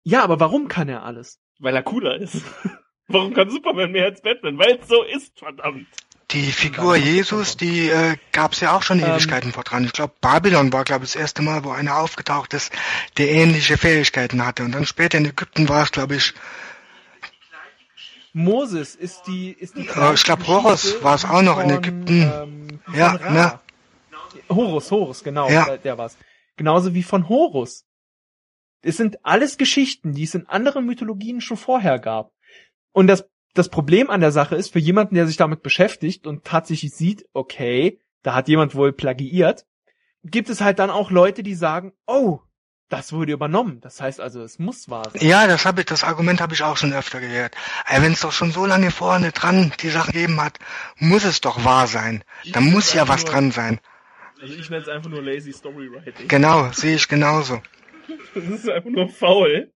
Ja, aber warum kann er alles? Weil er cooler ist. Warum kann Superman mehr als Batman? Weil es so ist, verdammt. Die Figur Jesus, die äh, gab es ja auch schon Ähm. Ewigkeiten vor dran. Ich glaube, Babylon war, glaube ich, das erste Mal, wo einer aufgetaucht ist, der ähnliche Fähigkeiten hatte. Und dann später in Ägypten war es, glaube ich, Moses ist die, ist die. Äh, ich glaub, Horus war es auch noch in von, Ägypten. Ähm, Ja, Ra. ne? Horus, Horus, genau, Ja. der, der war's. Genauso wie von Horus. Es sind alles Geschichten, die es in anderen Mythologien schon vorher gab. Und das, das Problem an der Sache ist, für jemanden, der sich damit beschäftigt und tatsächlich sieht, okay, da hat jemand wohl plagiiert, gibt es halt dann auch Leute, die sagen, oh, das wurde übernommen. Das heißt also, es muss wahr sein. Ja, das habe ich, das Argument habe ich auch schon öfter gehört. Wenn es doch schon so lange vorne dran die Sache gegeben hat, muss es doch wahr sein. Da muss ja was nur- dran sein. Also ich nenne es einfach nur lazy Storywriting. Genau, sehe ich genauso. Das ist einfach nur faul.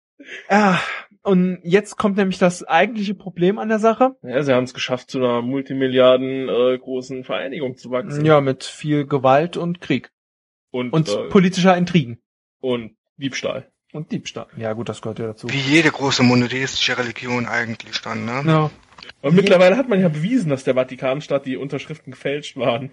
Ah, und jetzt kommt nämlich das eigentliche Problem an der Sache. Ja, sie haben es geschafft, zu einer Multimilliarden äh, großen Vereinigung zu wachsen. Ja, mit viel Gewalt und Krieg. Und, Und äh, politischer Intrigen. und Diebstahl. Und Diebstahl. Ja, gut, das gehört ja dazu. Wie jede große monotheistische Religion eigentlich dann, ne? Ja. Und mittlerweile hat man ja bewiesen, dass der Vatikanstadt die Unterschriften gefälscht waren.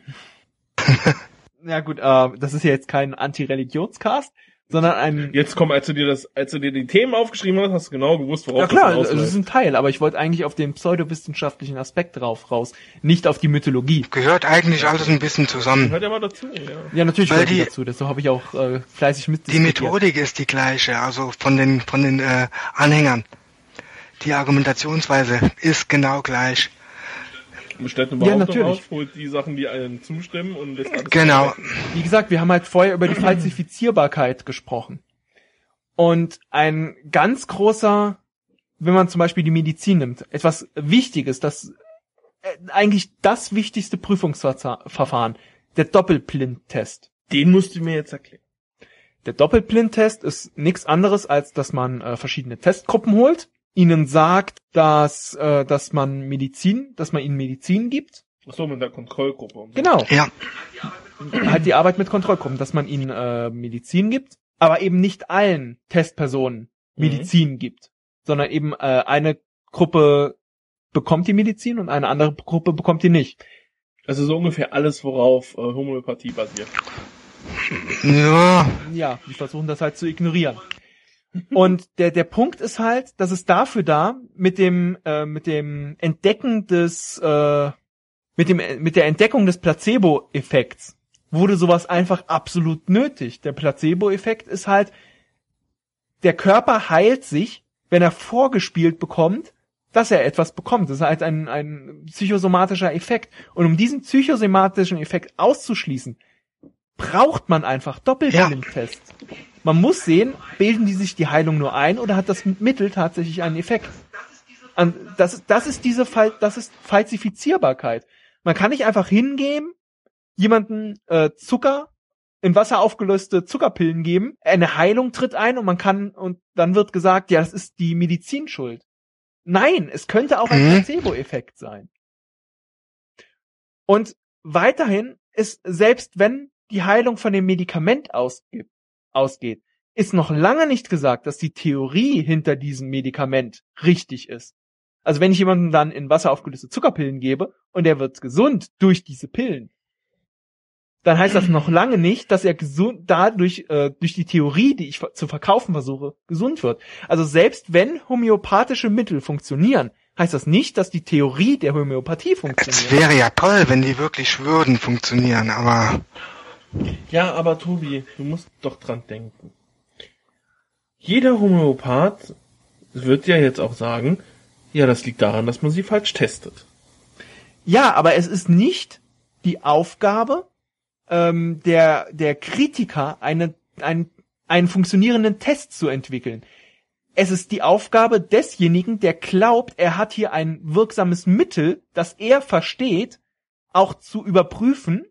ja, gut, äh, das ist ja jetzt kein Anti-Religionscast, sondern ein. Jetzt komm, als du dir das, als du dir die Themen aufgeschrieben hast, hast du genau gewusst, worauf Ja klar, das also es hinausläuft. ist ein Teil, aber ich wollte eigentlich auf den pseudowissenschaftlichen Aspekt drauf raus, nicht auf die Mythologie. Gehört eigentlich alles ein bisschen zusammen. Hört ja mal dazu, ja. Ja, natürlich Weil gehört die die- dazu, deshalb habe ich auch äh, fleißig Die mitdiskutiert. Methodik ist die gleiche, also von den von den äh, Anhängern. Die Argumentationsweise ist genau gleich. Stellt eine Ja, Behauptung natürlich. auf, holt die Sachen, die einem zustimmen und lässt alles Genau. weg. Wie gesagt, wir haben halt vorher über die Falsifizierbarkeit gesprochen. Und ein ganz großer, wenn man zum Beispiel die Medizin nimmt, etwas Wichtiges, das äh, eigentlich das wichtigste Prüfungsverfahren, der Doppelblindtest. Den musst du mir jetzt erklären. Der Doppelblindtest ist nichts anderes, als dass man äh, verschiedene Testgruppen holt, ihnen sagt, dass, äh, dass man Medizin, dass man ihnen Medizin gibt. Ach so, mit der Kontrollgruppe. Und so. Genau. Ja, halt die Arbeit mit Kontrollgruppen, dass man ihnen äh, Medizin gibt, aber eben nicht allen Testpersonen Medizin gibt, sondern eben äh, eine Gruppe bekommt die Medizin und eine andere Gruppe bekommt die nicht. Also so ungefähr alles, worauf äh, Homöopathie basiert. ja, Ja, die versuchen das halt zu ignorieren. Und der der Punkt ist halt, dass es dafür da mit dem äh, mit dem Entdecken des äh, mit dem mit der Entdeckung des Placebo-Effekts wurde sowas einfach absolut nötig. Der Placebo-Effekt ist halt der Körper heilt sich, wenn er vorgespielt bekommt, dass er etwas bekommt. Das ist halt ein, ein psychosomatischer Effekt. Und um diesen psychosomatischen Effekt auszuschließen, braucht man einfach Doppelblindtests. Man muss sehen, bilden die sich die Heilung nur ein oder hat das Mittel tatsächlich einen Effekt? Das, das ist diese Fall, das ist Falsifizierbarkeit. Man kann nicht einfach hingehen, jemanden äh, Zucker in Wasser aufgelöste Zuckerpillen geben, eine Heilung tritt ein und man kann und dann wird gesagt, ja, das ist die Medizin schuld. Nein, es könnte auch ein Mhm. Placebo-Effekt sein. Und weiterhin ist, selbst wenn die Heilung von dem Medikament ausgeht, ausgeht, ist noch lange nicht gesagt, dass die Theorie hinter diesem Medikament richtig ist. Also wenn ich jemandem dann in Wasser aufgelöste Zuckerpillen gebe und er wird gesund durch diese Pillen, dann heißt das noch lange nicht, dass er gesund dadurch äh, durch die Theorie, die ich zu verkaufen versuche, gesund wird. Also selbst wenn homöopathische Mittel funktionieren, heißt das nicht, dass die Theorie der Homöopathie es funktioniert. wäre ja toll, wenn die wirklich würden funktionieren, aber Ja, aber Tobi, du musst doch dran denken. Jeder Homöopath wird ja jetzt auch sagen, ja, das liegt daran, dass man sie falsch testet. Ja, aber es ist nicht die Aufgabe ähm, der der Kritiker, eine, einen, einen funktionierenden Test zu entwickeln. Es ist die Aufgabe desjenigen, der glaubt, er hat hier ein wirksames Mittel, das er versteht, auch zu überprüfen,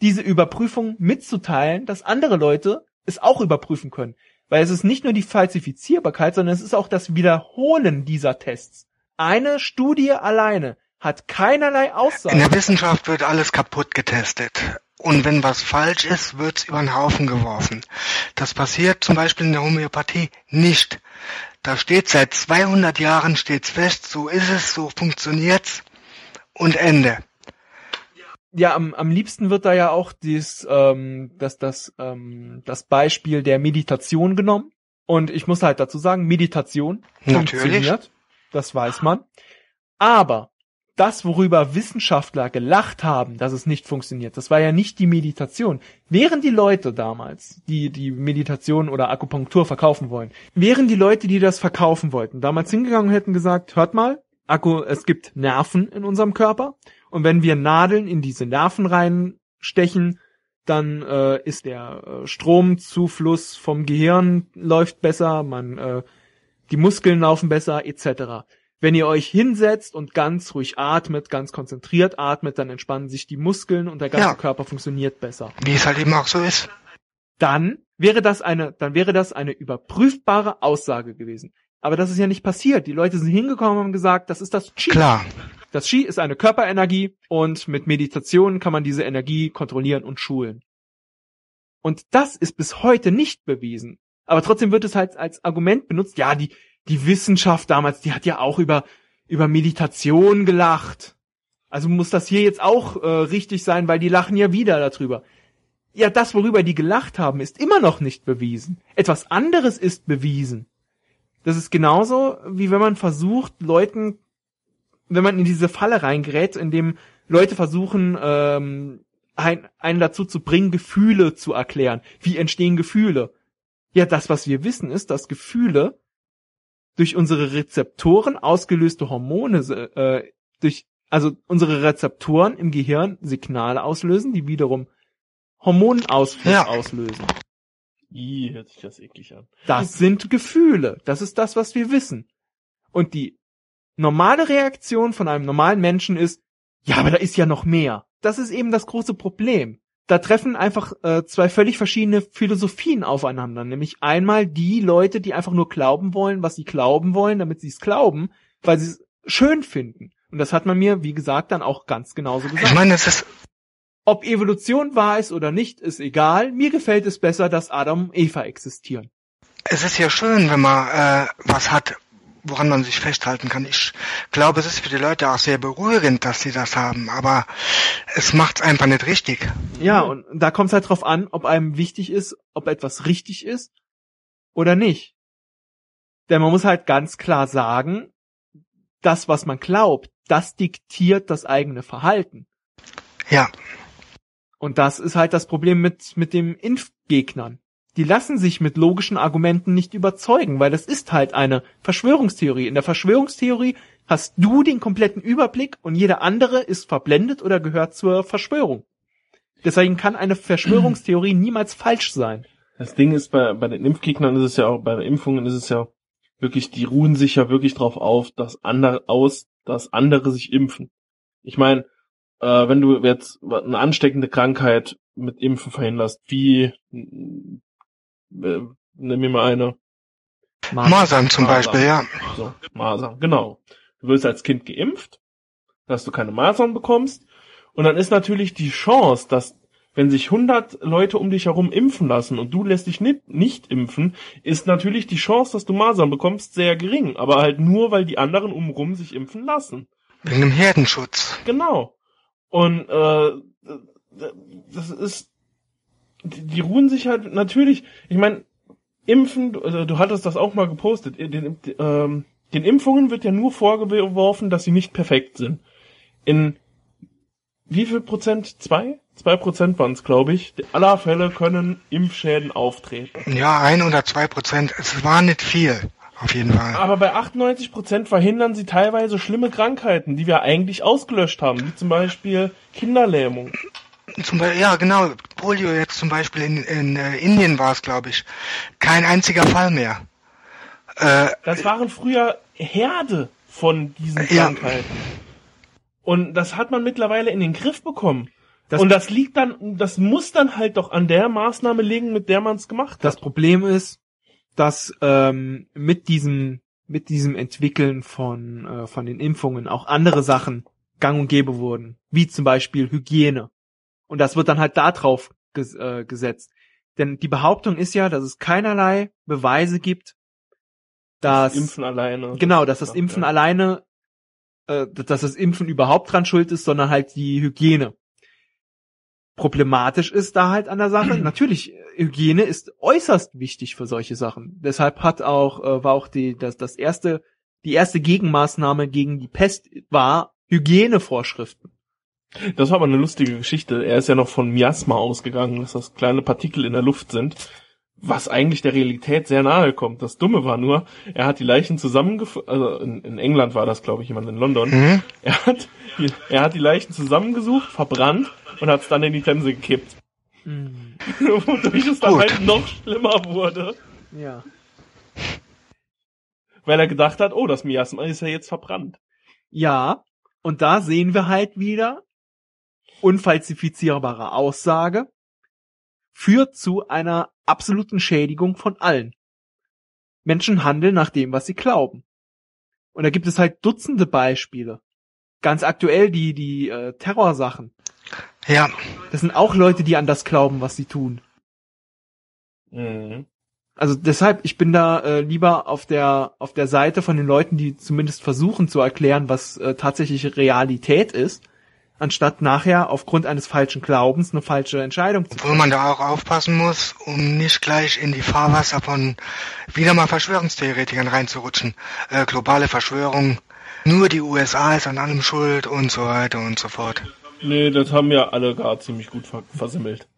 diese Überprüfung mitzuteilen, dass andere Leute es auch überprüfen können. Weil es ist nicht nur die Falsifizierbarkeit, sondern es ist auch das Wiederholen dieser Tests. Eine Studie alleine hat keinerlei in Aussage. der Wissenschaft wird alles kaputt getestet. Und wenn was falsch ist, wird's über den Haufen geworfen. Das passiert zum Beispiel in der Homöopathie nicht. Da steht seit 200 Jahren steht's fest, so ist es, so funktioniert's und Ende. Ja, am, am liebsten wird da ja auch dies, ähm, das, das, ähm, das Beispiel der Meditation genommen. Und ich muss halt dazu sagen, Meditation Natürlich. funktioniert. Das weiß man. Aber das, worüber Wissenschaftler gelacht haben, dass es nicht funktioniert, das war ja nicht die Meditation. Wären die Leute damals, die die Meditation oder Akupunktur verkaufen wollen, wären die Leute, die das verkaufen wollten, damals hingegangen und hätten gesagt, hört mal, Akku, es gibt Nerven in unserem Körper und wenn wir Nadeln in diese Nerven reinstechen, dann äh, ist der äh, Stromzufluss vom Gehirn läuft besser, man äh, die Muskeln laufen besser etc. Wenn ihr euch hinsetzt und ganz ruhig atmet, ganz konzentriert atmet, dann entspannen sich die Muskeln und der ganze Ja. Körper funktioniert besser. Wie es halt eben auch so ist. Dann wäre das eine, dann wäre das eine überprüfbare Aussage gewesen. Aber das ist ja nicht passiert. Die Leute sind hingekommen und haben gesagt, das ist das Qi. Klar. Das Qi ist eine Körperenergie und mit Meditation kann man diese Energie kontrollieren und schulen. Und das ist bis heute nicht bewiesen. Aber trotzdem wird es halt als Argument benutzt, ja, die, die Wissenschaft damals, die hat ja auch über, über Meditation gelacht. Also muss das hier jetzt auch äh, richtig sein, weil die lachen ja wieder darüber. Ja, das, worüber die gelacht haben, ist immer noch nicht bewiesen. Etwas anderes ist bewiesen. Das ist genauso, wie wenn man versucht, Leuten, wenn man in diese Falle reingerät, in dem Leute versuchen, ähm, ein, einen dazu zu bringen, Gefühle zu erklären. Wie entstehen Gefühle? Ja, das, was wir wissen, ist, dass Gefühle durch unsere Rezeptoren ausgelöste Hormone, äh, durch, also unsere Rezeptoren im Gehirn Signale auslösen, die wiederum Hormonausfluss Ja. auslösen. Ih, hört sich das eklig an. Das sind Gefühle. Das ist das, was wir wissen. Und die normale Reaktion von einem normalen Menschen ist, ja, aber da ist ja noch mehr. Das ist eben das große Problem. Da treffen einfach äh, zwei völlig verschiedene Philosophien aufeinander. Nämlich einmal die Leute, die einfach nur glauben wollen, was sie glauben wollen, damit sie es glauben, weil sie es schön finden. Und das hat man mir, wie gesagt, dann auch ganz genauso gesagt. Ich meine, es ist, Ob Evolution wahr ist oder nicht, ist egal. Mir gefällt es besser, dass Adam und Eva existieren. es ist ja schön, wenn man äh, was hat, woran man sich festhalten kann. Ich glaube, es ist für die Leute auch sehr berührend, dass sie das haben, aber es macht's einfach nicht richtig. Ja, und da kommt es halt drauf an, ob einem wichtig ist, ob etwas richtig ist oder nicht. Denn man muss halt ganz klar sagen, das, was man glaubt, das diktiert das eigene Verhalten. Ja, Und das ist halt das Problem mit, mit dem Impfgegnern. Die lassen sich mit logischen Argumenten nicht überzeugen, weil das ist halt eine Verschwörungstheorie. In der Verschwörungstheorie hast du den kompletten Überblick und jeder andere ist verblendet oder gehört zur Verschwörung. Deswegen kann eine Verschwörungstheorie niemals falsch sein. Das Ding ist, bei, bei den Impfgegnern ist es ja auch, bei den Impfungen ist es ja wirklich, die ruhen sich ja wirklich drauf auf, dass andere aus, dass andere sich impfen. Ich meine, äh, wenn du jetzt eine ansteckende Krankheit mit Impfen verhinderst, wie äh, nimm mir mal eine, Masern zum Masern. Beispiel, ja. so, Masern, genau. Du wirst als Kind geimpft, dass du keine Masern bekommst, und dann ist natürlich die Chance, dass wenn sich 100 Leute um dich herum impfen lassen und du lässt dich nicht, nicht impfen, ist natürlich die Chance, dass du Masern bekommst, sehr gering. Aber halt nur, weil die anderen umrum sich impfen lassen. Wegen dem Herdenschutz. Genau. Und äh, das ist, die, die ruhen sich halt natürlich. Ich meine, Impfen, du, also du hattest das auch mal gepostet. Den, ähm, den Impfungen wird ja nur vorgeworfen, dass sie nicht perfekt sind. In wie viel Prozent? Zwei? Zwei Prozent waren es, glaube ich. Aller Fälle können Impfschäden auftreten. Ja, ein oder zwei Prozent. Es war nicht viel, auf jeden Fall. Aber bei 98 Prozent verhindern sie teilweise schlimme Krankheiten, die wir eigentlich ausgelöscht haben, wie zum Beispiel Kinderlähmung. Zum Beispiel, ja, genau. Polio jetzt zum Beispiel in, in äh, Indien war es, glaube ich. Kein einziger Fall mehr. Äh, Das waren früher Herde von diesen Ja. Krankheiten. Und das hat man mittlerweile in den Griff bekommen. Das- und das liegt dann, das muss dann halt doch an der Maßnahme liegen, mit der man es gemacht Das hat. Problem ist, dass ähm, mit diesem mit diesem Entwickeln von äh, von den Impfungen auch andere Sachen gang und gäbe wurden, wie zum Beispiel Hygiene. Und das wird dann halt da drauf ges äh, gesetzt. Denn die Behauptung ist ja, dass es keinerlei Beweise gibt, dass Impfen alleine. genau, dass das Ja, Impfen ja. alleine, äh, dass das Impfen überhaupt dran schuld ist, sondern halt die Hygiene. Problematisch ist da halt an der Sache. Natürlich, äh, Hygiene ist äußerst wichtig für solche Sachen. Deshalb hat auch, äh, war auch die, das, das erste, die erste Gegenmaßnahme gegen die Pest war Hygienevorschriften. Das war aber eine lustige Geschichte. Er ist ja noch von Miasma ausgegangen, dass das kleine Partikel in der Luft sind, was eigentlich der Realität sehr nahe kommt. Das Dumme war nur, er hat die Leichen zusammengefunden, also in, in England war das, glaube ich, jemand in London. hm? Er hat, er hat die Leichen zusammengesucht, verbrannt und hat es dann in die Themse gekippt. Wodurch es dann Gut. halt noch schlimmer wurde, Ja. weil er gedacht hat, oh, das Miasma ist ja jetzt verbrannt. Ja, und da sehen wir halt wieder, unfalsifizierbare Aussage führt zu einer absoluten Schädigung von allen. Menschen handeln nach dem, was sie glauben. Und da gibt es halt Dutzende Beispiele. Ganz aktuell die, die äh, Terrorsachen. Ja, Das sind auch Leute, die an das glauben, was sie tun. Mhm. Also deshalb, ich bin da äh, lieber auf der auf der Seite von den Leuten, die zumindest versuchen zu erklären, was äh, tatsächliche Realität ist, anstatt nachher aufgrund eines falschen Glaubens eine falsche Entscheidung zu obwohl man da auch aufpassen muss, um nicht gleich in die Fahrwasser von wieder mal Verschwörungstheoretikern reinzurutschen. Äh, globale Verschwörung, nur die USA ist an allem schuld und so weiter und so fort. Nee, das haben ja alle gar ziemlich gut ver versimmelt.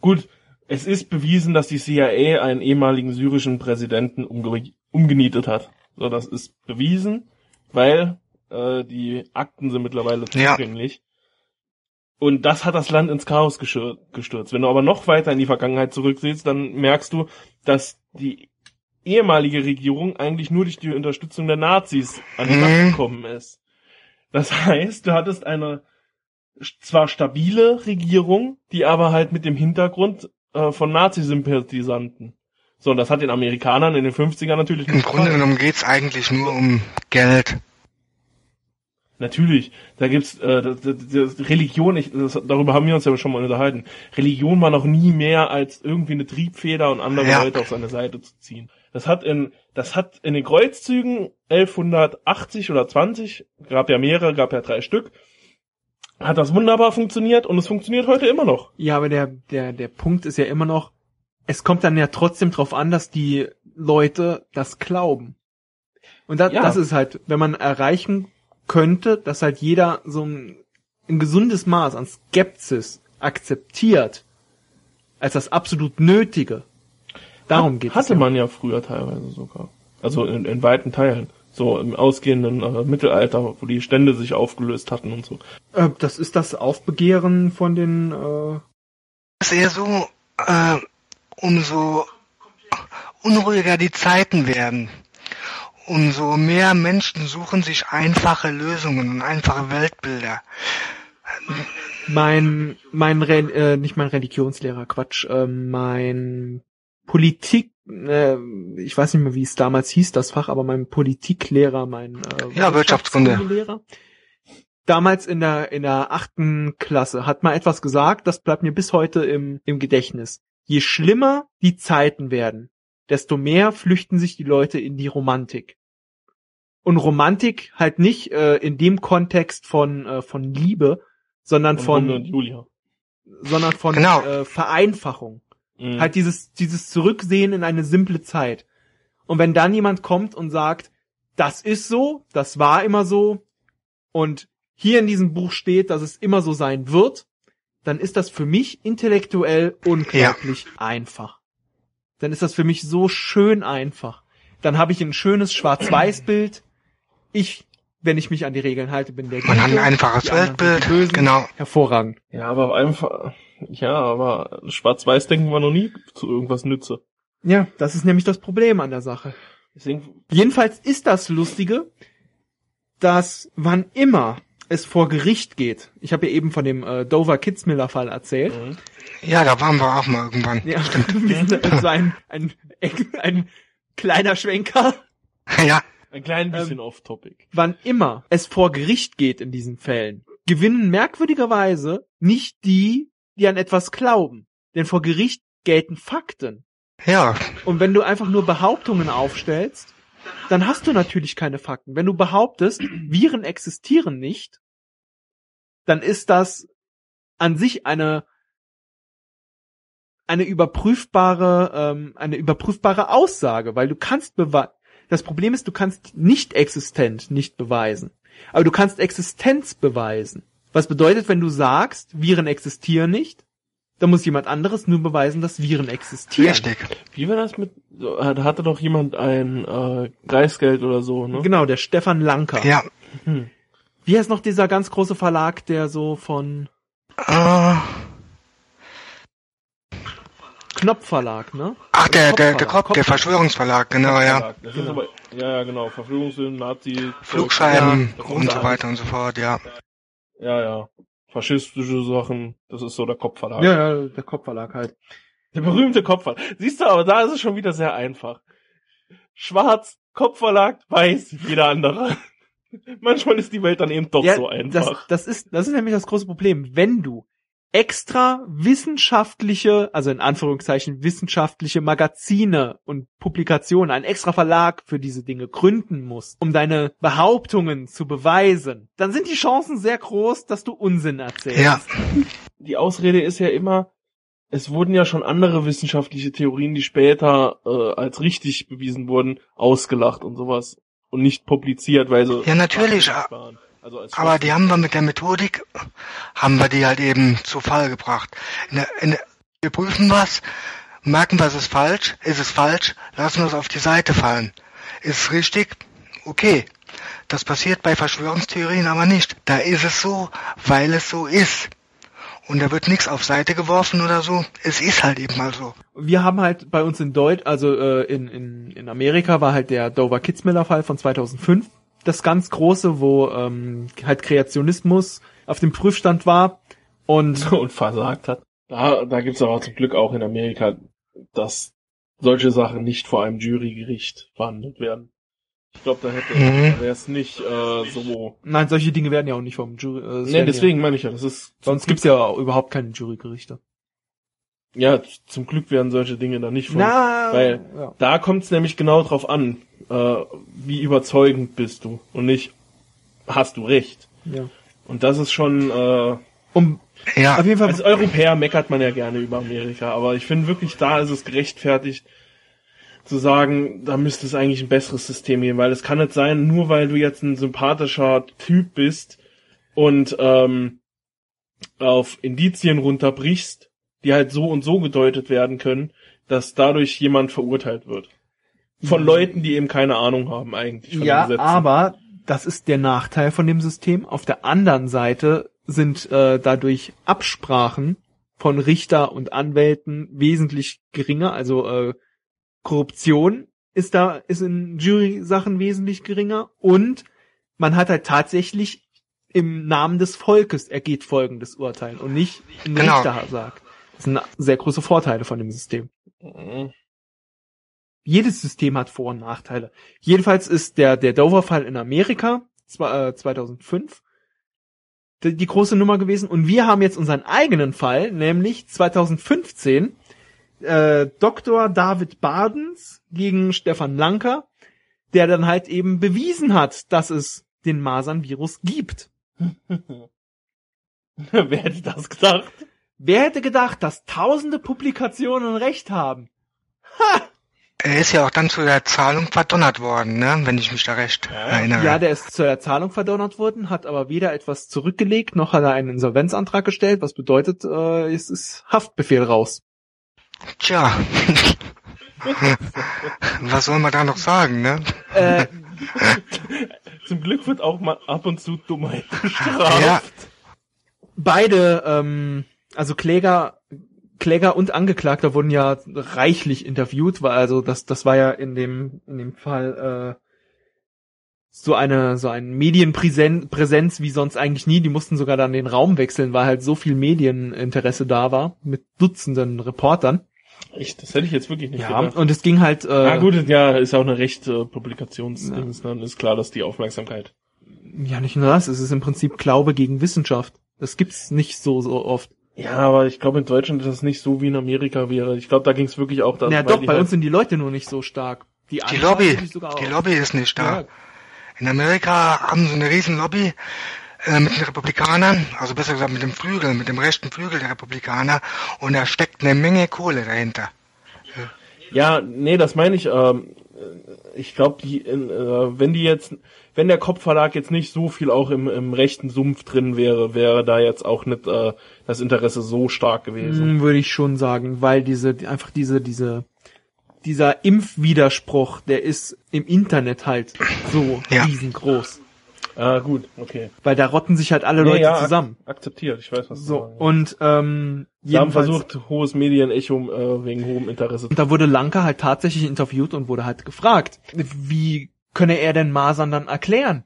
Gut, es ist bewiesen, dass die CIA einen ehemaligen syrischen Präsidenten umge umgenietet hat. So, das ist bewiesen, weil äh, die Akten sind mittlerweile Ja. zugänglich. Und das hat das Land ins Chaos gestürzt. Wenn du aber noch weiter in die Vergangenheit zurücksiehst, dann merkst du, dass die ehemalige Regierung eigentlich nur durch die Unterstützung der Nazis an die Macht Mhm. gekommen ist. Das heißt, du hattest eine zwar stabile Regierung, die aber halt mit dem Hintergrund äh, von Nazi-Sympathisanten. So, und das hat den Amerikanern in den 50ern natürlich Im Grunde genommen geht's eigentlich nur um Geld. Natürlich, da gibt's äh, das, das, das Religion, ich, das, darüber haben wir uns ja schon mal unterhalten. Religion war noch nie mehr als irgendwie eine Triebfeder und andere Ja. Leute auf seine Seite zu ziehen. Das hat in das hat in den Kreuzzügen 1180 oder 20 gab ja mehrere, gab ja drei Stück, hat das wunderbar funktioniert und es funktioniert heute immer noch. Ja, aber der, der, der Punkt ist ja immer noch, es kommt dann ja trotzdem drauf an, dass die Leute das glauben. Und das, Ja. das ist halt, wenn man erreichen könnte, dass halt jeder so ein, ein gesundes Maß an Skepsis akzeptiert, als das absolut Nötige. Darum geht es. Hatte ja. man ja früher teilweise sogar. Also in, in weiten Teilen. So im ausgehenden äh, Mittelalter, wo die Stände sich aufgelöst hatten und so. Äh, das ist das Aufbegehren von den, äh, Es ist eher so, äh, umso unruhiger die Zeiten werden, umso mehr Menschen suchen sich einfache Lösungen und einfache Weltbilder. mein, mein, Re äh, nicht mein Religionslehrer, Quatsch, äh, mein Politik, äh, ich weiß nicht mehr, wie es damals hieß, das Fach, aber mein Politiklehrer, mein äh, Ja, Wirtschaftskunde. Lehrer, damals in der in der achten Klasse hat mal etwas gesagt, das bleibt mir bis heute im im Gedächtnis. Je schlimmer die Zeiten werden, desto mehr flüchten sich die Leute in die Romantik. Und Romantik halt nicht äh, in dem Kontext von äh, von Liebe, sondern von und Julia. sondern von Genau. äh, Vereinfachung. Mhm. Halt dieses, dieses Zurücksehen in eine simple Zeit. Und wenn dann jemand kommt und sagt, das ist so, das war immer so, und hier in diesem Buch steht, dass es immer so sein wird, dann ist das für mich intellektuell unglaublich einfach. Dann ist das für mich so schön einfach. Dann habe ich ein schönes Schwarz-Weiß-Bild. Ich, wenn ich mich an die Regeln halte, bin der Man hat ein Gute, einfaches die anderen sind die Weltbild, genau. Hervorragend. Ja, aber einfach, ja, aber Schwarz-Weiß-Denken war noch nie zu irgendwas nütze. Ja, das ist nämlich das Problem an der Sache. Deswegen, Jedenfalls ist das Lustige, dass wann immer es vor Gericht geht, ich habe ja eben von dem äh, Dover Kitzmiller Fall erzählt, mhm. Ja, da waren wir auch mal irgendwann. ja, so ein, ein, ein kleiner Schwenker, Ja, ein klein bisschen Ähm, off-topic. wann immer es vor Gericht geht in diesen Fällen, gewinnen merkwürdigerweise nicht die, die an etwas glauben. Denn vor Gericht gelten Fakten. ja, Und wenn du einfach nur Behauptungen aufstellst, dann hast du natürlich keine Fakten. Wenn du behauptest, Viren existieren nicht, dann ist das an sich eine eine überprüfbare ähm, eine überprüfbare Aussage, weil du kannst beweisen. Das Problem ist, du kannst nicht existent nicht beweisen, aber du kannst Existenz beweisen. Was bedeutet, wenn du sagst, Viren existieren nicht, dann muss jemand anderes nur beweisen, dass Viren existieren. richtig. Wie war das mit, hatte doch jemand ein äh, Preisgeld oder so, ne? Genau, der Stefan Lanker. Ja, Hm. Wie heißt noch dieser ganz große Verlag, der so von äh, Knopf Verlag, ne? ach, der, der, der. Kopf, der Verschwörungsverlag, genau, ja. Das ist aber, ja, ja, genau, Verfügungssinn, Nazi, Flugscheiben Ja, und so weiter und so fort, ja. Ja, ja. Faschistische Sachen, das ist so der Kopfverlag. Ja, ja, der Kopfverlag halt. Der berühmte Kopfverlag. Siehst du, aber da ist es schon wieder sehr einfach. Schwarz, Kopfverlag, weiß, jeder andere. Manchmal ist die Welt dann eben doch ja, so einfach. Das, das ist, das ist nämlich das große Problem. Wenn du extra wissenschaftliche, also in Anführungszeichen wissenschaftliche Magazine und Publikationen, einen extra Verlag für diese Dinge gründen musst, um deine Behauptungen zu beweisen, dann sind die Chancen sehr groß, dass du Unsinn erzählst. Ja, die Ausrede ist ja immer, es wurden ja schon andere wissenschaftliche Theorien, die später äh, als richtig bewiesen wurden, ausgelacht und sowas und nicht publiziert, weil sie Ja, natürlich, fachgerecht waren. Also als aber die haben wir mit der Methodik, haben wir die halt eben zu Fall gebracht. In der, in der, wir prüfen was, merken es ist falsch, ist es falsch, lassen wir es auf die Seite fallen. Ist es richtig? Okay. Das passiert bei Verschwörungstheorien aber nicht. Da ist es so, weil es so ist. und da wird nichts auf Seite geworfen oder so. Es ist halt eben mal so. Wir haben halt bei uns in Deutsch, also äh, in, in, in Amerika war halt der Dover Kitzmiller Fall von 2005 das ganz große, wo ähm, halt Kreationismus auf dem Prüfstand war und und versagt hat. Da, da gibt's aber zum Glück auch in Amerika, dass solche Sachen nicht vor einem Jurygericht verhandelt werden. Ich glaube, da hätte Mhm. wäre es nicht äh, so. nein, solche Dinge werden ja auch nicht vom Jury. Äh, Nee, deswegen meine ich ja, das ist Ja, sonst gibt's ja überhaupt keine Jurygerichte. Ja zum Glück werden solche Dinge dann nicht von. Na, weil- ja. Da kommt es nämlich genau drauf an, äh, wie überzeugend bist du und nicht hast du recht. ja. Und das ist schon äh, Um Ja, auf jeden Fall Als Europäer meckert man ja gerne über Amerika, aber ich finde wirklich, da ist es gerechtfertigt zu sagen, da müsste es eigentlich ein besseres System geben, weil es kann nicht sein, nur weil du jetzt ein sympathischer Typ bist und ähm, auf Indizien runterbrichst, die halt so und so gedeutet werden können, dass dadurch jemand verurteilt wird. Von Leuten, die eben keine Ahnung haben eigentlich von ja, Gesetzen. aber das ist der Nachteil von dem System. Auf der anderen Seite sind äh, dadurch Absprachen von Richter und Anwälten wesentlich geringer. Also äh, Korruption ist da ist in Jury-Sachen wesentlich geringer und man hat halt tatsächlich im Namen des Volkes ergeht folgendes Urteil und nicht ein Genau. Richter sagt. Das sind sehr große Vorteile von dem System. Mhm. jedes System hat Vor- und Nachteile. Jedenfalls ist der, der Dover-Fall in Amerika zwa- äh, 2005 die, die große Nummer gewesen und wir haben jetzt unseren eigenen Fall, nämlich 2015 äh, Dr. David Bardens gegen Stefan Lanker, der dann halt eben bewiesen hat, dass es den Masern-Virus gibt. Wer hätte das gedacht? Wer hätte gedacht, dass tausende Publikationen recht haben? er ist ja auch dann zu der Zahlung verdonnert worden, ne? wenn ich mich da recht erinnere. Ja, der ist zur Zahlung verdonnert worden, hat aber weder etwas zurückgelegt, noch hat er einen Insolvenzantrag gestellt, was bedeutet, äh, es ist Haftbefehl raus. Tja. Was soll man da noch sagen, ne? Äh, Zum Glück wird auch mal ab und zu Dummheit bestraft. Ja, beide, ähm, also Kläger, Kläger und Angeklagter wurden ja reichlich interviewt, weil also das, das war ja in dem, in dem Fall äh, so eine, so ein Medienpräsenz Präsenz wie sonst eigentlich nie. Die mussten sogar dann den Raum wechseln, weil halt so viel Medieninteresse da war mit Dutzenden Reportern. Echt, das hätte ich jetzt wirklich nicht Ja, gedacht. und es ging halt. Äh, Ah gut, ja, ist auch eine recht äh, Publikationsdings, dann ist klar, dass die Aufmerksamkeit. Ja, nicht nur das, es ist im Prinzip Glaube gegen Wissenschaft. Das gibt's nicht so, so oft. Ja, aber ich glaube in Deutschland ist das nicht so wie in Amerika wäre. Ich glaube, da ging es wirklich auch darum. ja, doch, bei halt- uns sind die Leute nur nicht so stark. Die, die Lobby, die. Lobby ist nicht da. Ja, In Amerika haben sie eine riesen Lobby äh, mit den Republikanern, also besser gesagt mit dem Flügel, mit dem rechten Flügel der Republikaner und da steckt eine Menge Kohle dahinter. ja, nee, das meine ich. Ähm, ich glaube, die, in, äh, wenn die jetzt, wenn der Kopfverlag jetzt nicht so viel auch im, im rechten Sumpf drin wäre, wäre da jetzt auch nicht äh, das Interesse so stark gewesen. Hm, Würde ich schon sagen, weil diese, die- einfach diese, diese, dieser Impfwiderspruch, der ist im Internet halt so Ja. riesengroß. Ah, gut, okay. Weil da rotten sich halt alle Nee, Leute ja, zusammen. ak- Akzeptiert, ich weiß, was du So, sagst. und ähm, Sie haben versucht, hohes Medienecho äh, wegen hohem Interesse. Und da wurde Lanka halt tatsächlich interviewt und wurde halt gefragt, wie könne er denn Masern dann erklären?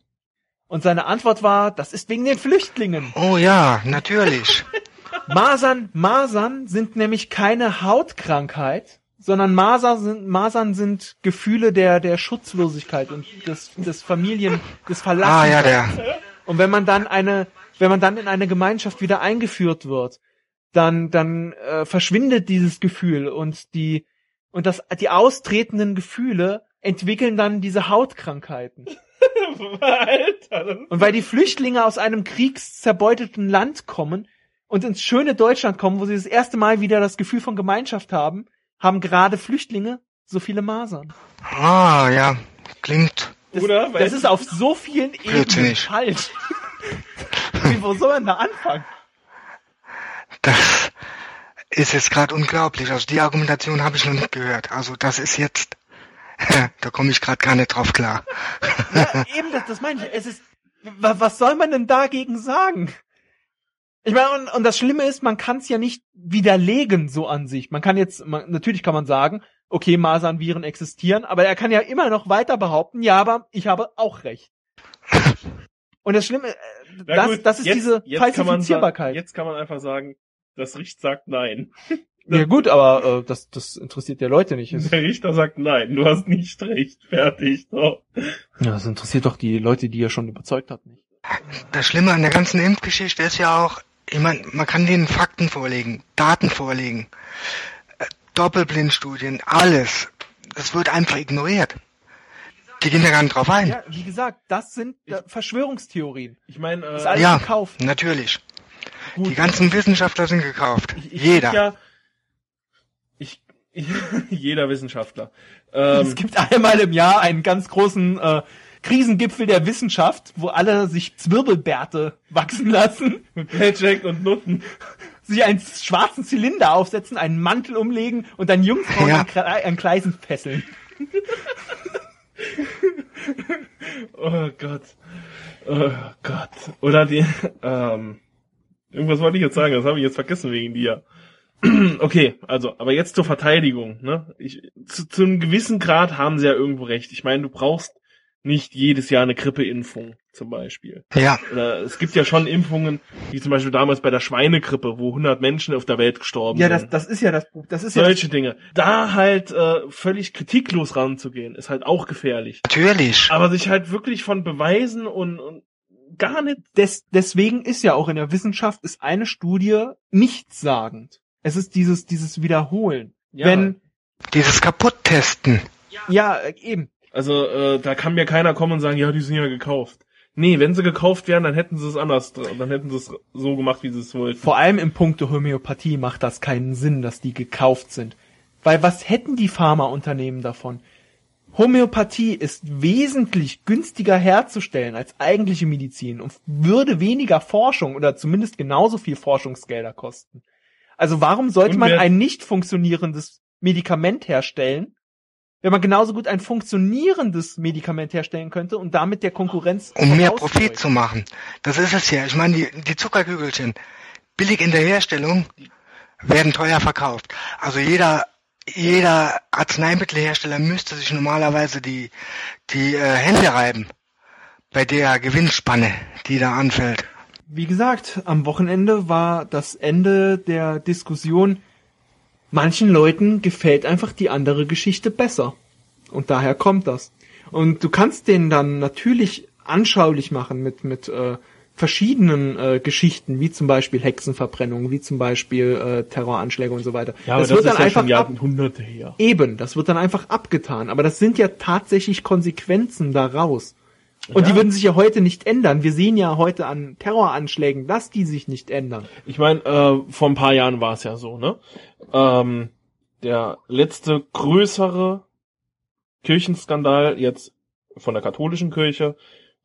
Und seine Antwort war, das ist wegen den Flüchtlingen. Oh ja, natürlich. Masern, Masern sind nämlich keine Hautkrankheit, sondern Masern sind, Masern sind Gefühle der, der Schutzlosigkeit und des, des Familien, des Verlassens. ah ja, der. Und wenn man dann eine, wenn man dann in eine Gemeinschaft wieder eingeführt wird, dann, dann äh, verschwindet dieses Gefühl und die und das, die austretenden Gefühle entwickeln dann diese Hautkrankheiten. Alter, Und weil die Flüchtlinge aus einem kriegszerbeuteten Land kommen und ins schöne Deutschland kommen, wo sie das erste Mal wieder das Gefühl von Gemeinschaft haben, haben gerade Flüchtlinge so viele Masern. Ah ja, klingt. Das, Oder? Weil- das ist auf so vielen Ebenen falsch. Wie, wo soll man da anfangen? Das ist jetzt gerade unglaublich. Also die Argumentation habe ich noch nicht gehört. Also das ist jetzt. Da komme ich gerade gar nicht drauf klar. Ja, eben, das, das meine ich. Es ist, wa- was soll man denn dagegen sagen? Ich meine, und, und das Schlimme ist, man kann es ja nicht widerlegen so an sich. Man kann jetzt, man, natürlich kann man sagen, okay, Masernviren existieren, aber er kann ja immer noch weiter behaupten, ja, aber ich habe auch recht. Und das Schlimme, äh, das, gut, das ist jetzt- diese jetzt kann man Falsifizierbarkeit. Jetzt kann man einfach sagen, das Richt sagt nein. Ja gut, aber äh, das, das interessiert ja Leute nicht. Es- Der Richter sagt nein, du hast nicht recht. Fertig. So. Ja, das interessiert doch die Leute, die er schon überzeugt hat, nicht. Das Schlimme an der ganzen Impfgeschichte ist ja auch, ich meine, man kann denen Fakten vorlegen, Daten vorlegen, äh, Doppelblindstudien, alles. Das wird einfach ignoriert. Die gehen da gar nicht drauf ein. Ja, wie gesagt, das sind äh, Verschwörungstheorien. Ich meine, Das ist äh, alles Ja, gekauft. natürlich. gut, Die ganzen Wissenschaftler sind gekauft. ich, ich Jeder. Ja, ich, ich, jeder Wissenschaftler. Es Ähm, gibt einmal im Jahr einen ganz großen äh, Krisengipfel der Wissenschaft, wo alle sich Zwirbelbärte wachsen lassen, mit Paycheck und Nutten. sich einen schwarzen Zylinder aufsetzen, einen Mantel umlegen und dann Jungfrauen Ja. an, Kre- an Gleisen fesseln. Oh Gott. Oh Gott. Oder die, ähm, irgendwas wollte ich jetzt sagen, das habe ich jetzt vergessen wegen dir. Okay, also, aber jetzt zur Verteidigung, ne? Ich, zu, zu einem gewissen Grad haben sie ja irgendwo recht. Ich meine, du brauchst nicht jedes Jahr eine Grippeimpfung, zum Beispiel. Ja, Oder es gibt ja schon Impfungen, wie zum Beispiel damals bei der Schweinegrippe, wo 100 Menschen auf der Welt gestorben Ja, sind. das, das ist ja das, das ist ja das, Solche Dinge. Da halt äh, völlig kritiklos ranzugehen, ist halt auch gefährlich. natürlich. Aber sich halt wirklich von Beweisen und, und gar nicht. des, deswegen ist ja auch in der Wissenschaft ist eine Studie nichtssagend. Es ist dieses, dieses Wiederholen. Ja. Wenn, Dieses Kaputt-Testen. ja, äh, eben. Also äh, da kann mir keiner kommen und sagen, ja, die sind ja gekauft. Nee, wenn sie gekauft wären, dann hätten sie es anders, dann hätten sie es so gemacht, wie sie es wollten. Vor allem im Punkte Homöopathie macht das keinen Sinn, dass die gekauft sind. Weil was hätten die Pharmaunternehmen davon? Homöopathie ist wesentlich günstiger herzustellen als eigentliche Medizin und würde weniger Forschung oder zumindest genauso viel Forschungsgelder kosten. Also warum sollte Und man ein nicht funktionierendes Medikament herstellen, wenn man genauso gut ein funktionierendes Medikament herstellen könnte und damit der Konkurrenz Um mehr? Profit zu machen. Das ist es ja. Ich meine, die, die Zuckerkügelchen, billig in der Herstellung, werden teuer verkauft. Also jeder, jeder Arzneimittelhersteller müsste sich normalerweise die, die äh, Hände reiben bei der Gewinnspanne, die da anfällt. Wie gesagt, am Wochenende war das Ende der Diskussion. Manchen Leuten gefällt einfach die andere Geschichte besser. Und daher kommt das. Und du kannst den dann natürlich anschaulich machen mit, mit äh, verschiedenen äh, Geschichten, wie zum Beispiel Hexenverbrennung, wie zum Beispiel äh, Terroranschläge und so weiter. das, wird dann einfach ab, Jahrhunderte her. eben, das wird dann einfach abgetan. Aber das sind ja tatsächlich Konsequenzen daraus. Und Ja. die würden sich ja heute nicht ändern. Wir sehen ja heute an Terroranschlägen, dass die sich nicht ändern. Ich meine, äh, vor ein paar Jahren war es ja so, ne? Ähm, der letzte größere Kirchenskandal jetzt von der katholischen Kirche,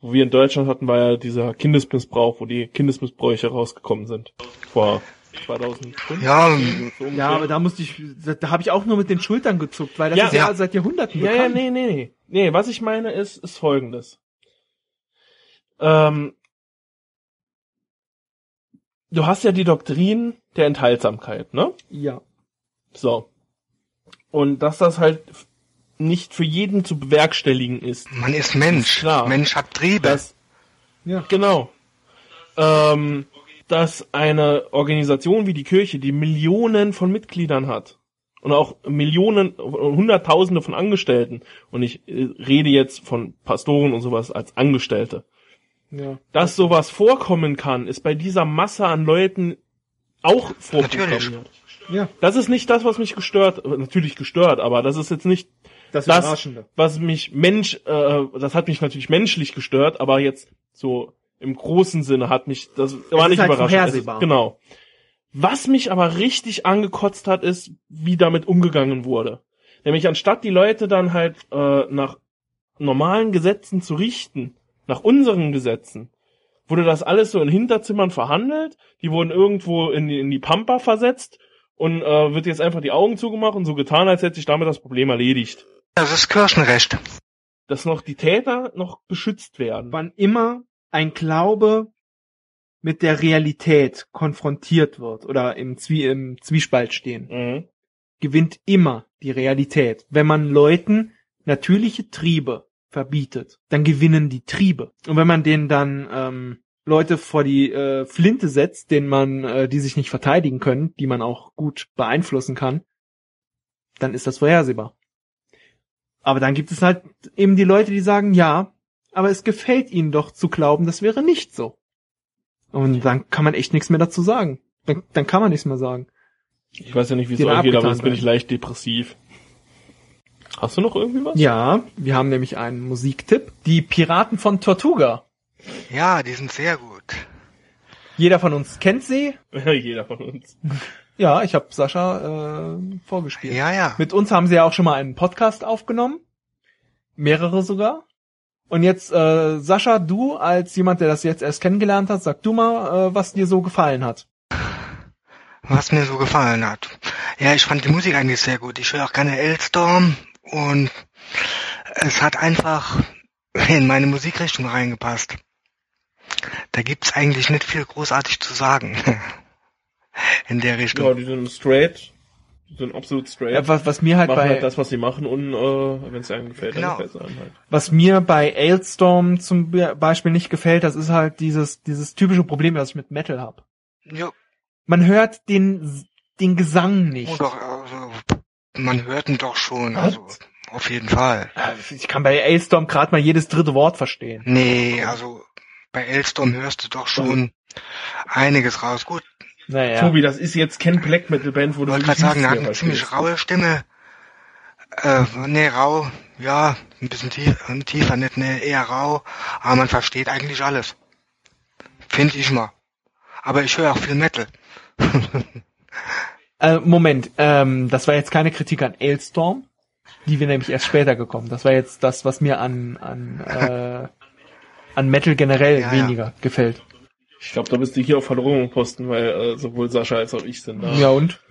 wo wir in Deutschland hatten, war ja dieser Kindesmissbrauch, wo die Kindesmissbräuche rausgekommen sind. Vor 2005. Ja, so ungefähr. Ja, aber da musste ich, da, da habe ich auch nur mit den Schultern gezuckt, weil das Ja. ist ja, Ja. seit Jahrhunderten Ja, ja, bekannt. nee, nee, nee. Nee, was ich meine ist, ist folgendes. Ähm, du hast ja die Doktrin der Enthaltsamkeit, ne? Ja. So. Und dass das halt nicht für jeden zu bewerkstelligen ist. man ist Mensch. Klar. Mensch hat Triebe. Dass, Ja. genau. Ähm, dass eine Organisation wie die Kirche, die Millionen von Mitgliedern hat und auch Millionen, Hunderttausende von Angestellten, und ich äh, rede jetzt von Pastoren und sowas als Angestellte, ja. dass sowas vorkommen kann, ist bei dieser Masse an Leuten auch vorgekommen. Natürlich. Ja. Das ist nicht das, was mich gestört, natürlich gestört, aber das ist jetzt nicht Das, das, was mich Mensch, äh, das hat mich natürlich menschlich gestört, aber jetzt so im großen Sinne hat mich, das war ist nicht halt überraschend. Es ist- Genau. Was mich aber richtig angekotzt hat, ist, wie damit umgegangen wurde. Nämlich anstatt die Leute dann halt äh, nach normalen Gesetzen zu richten, nach unseren Gesetzen, wurde das alles so in Hinterzimmern verhandelt, die wurden irgendwo in die, in die Pampa versetzt und äh, wird jetzt einfach die Augen zugemacht und so getan, als hätte sich damit das Problem erledigt. Das ist Kirchenrecht. Dass noch die Täter noch beschützt werden. Wann immer ein Glaube mit der Realität konfrontiert wird oder im, Zwie im Zwiespalt stehen, Mhm. gewinnt immer die Realität. Wenn man Leuten natürliche Triebe verbietet, dann gewinnen die Triebe. Und wenn man denen dann ähm, Leute vor die äh, Flinte setzt, denen man, äh, die sich nicht verteidigen können, die man auch gut beeinflussen kann, dann ist das vorhersehbar. Aber dann gibt es halt eben die Leute, die sagen, ja, aber es gefällt ihnen doch zu glauben, das wäre nicht so. Und dann kann man echt nichts mehr dazu sagen. Dann, dann kann man nichts mehr sagen. Ich weiß ja nicht, wie es euch geht, aber jetzt bin ich leicht depressiv. Hast du noch irgendwie was? Ja, wir haben nämlich einen Musiktipp. Die Piraten von Tortuga. Ja, die sind sehr gut. Jeder von uns kennt sie. Jeder von uns. Ja, ich habe Sascha äh, vorgespielt. Ja, ja. Mit uns haben sie ja auch schon mal einen Podcast aufgenommen. Mehrere sogar. Und jetzt, äh, Sascha, du als jemand, der das jetzt erst kennengelernt hat, sag du mal, äh, was dir so gefallen hat. Was mir so gefallen hat. Ja, ich fand die Musik eigentlich sehr gut. Ich höre auch gerne Elstorm und es hat einfach in meine Musikrichtung reingepasst. Da gibt's eigentlich nicht viel großartig zu sagen. In der Richtung. Ja, die sind straight. Die sind absolut straight. Ja, was, was mir halt machen bei halt das, was sie machen und äh, wenn es einem gefällt, Genau. dann gefällt es einem halt. was mir bei Ailstorm zum Be- Beispiel nicht gefällt, das ist halt dieses dieses typische Problem, das ich mit Metal habe. Ja, Man hört den den Gesang nicht. oh doch, also, man hört ihn doch schon, also auf jeden Fall. Ich kann bei Ailstorm gerade mal jedes dritte Wort verstehen. Nee, also bei Elstorm hörst du doch schon einiges raus. Gut, Naja. Tobi, das ist jetzt kein Black Metal Band, wo ich du wollte wirklich gerade sagen, er hat eine ziemlich raue Stimme. Äh, nee, rau, ja, ein bisschen tief, tiefer, nicht ne, eher rau, aber man versteht eigentlich alles. Finde ich mal. Aber ich höre auch viel Metal. Äh, Moment, ähm, das war jetzt keine Kritik an Ailstorm, die wir nämlich erst später gekommen. Das war jetzt das, was mir an an äh, an Metal generell Ja, ja. weniger gefällt. Ich glaube, da bist du hier auf Verlorenen posten, weil äh, sowohl Sascha als auch ich sind da. Ja und?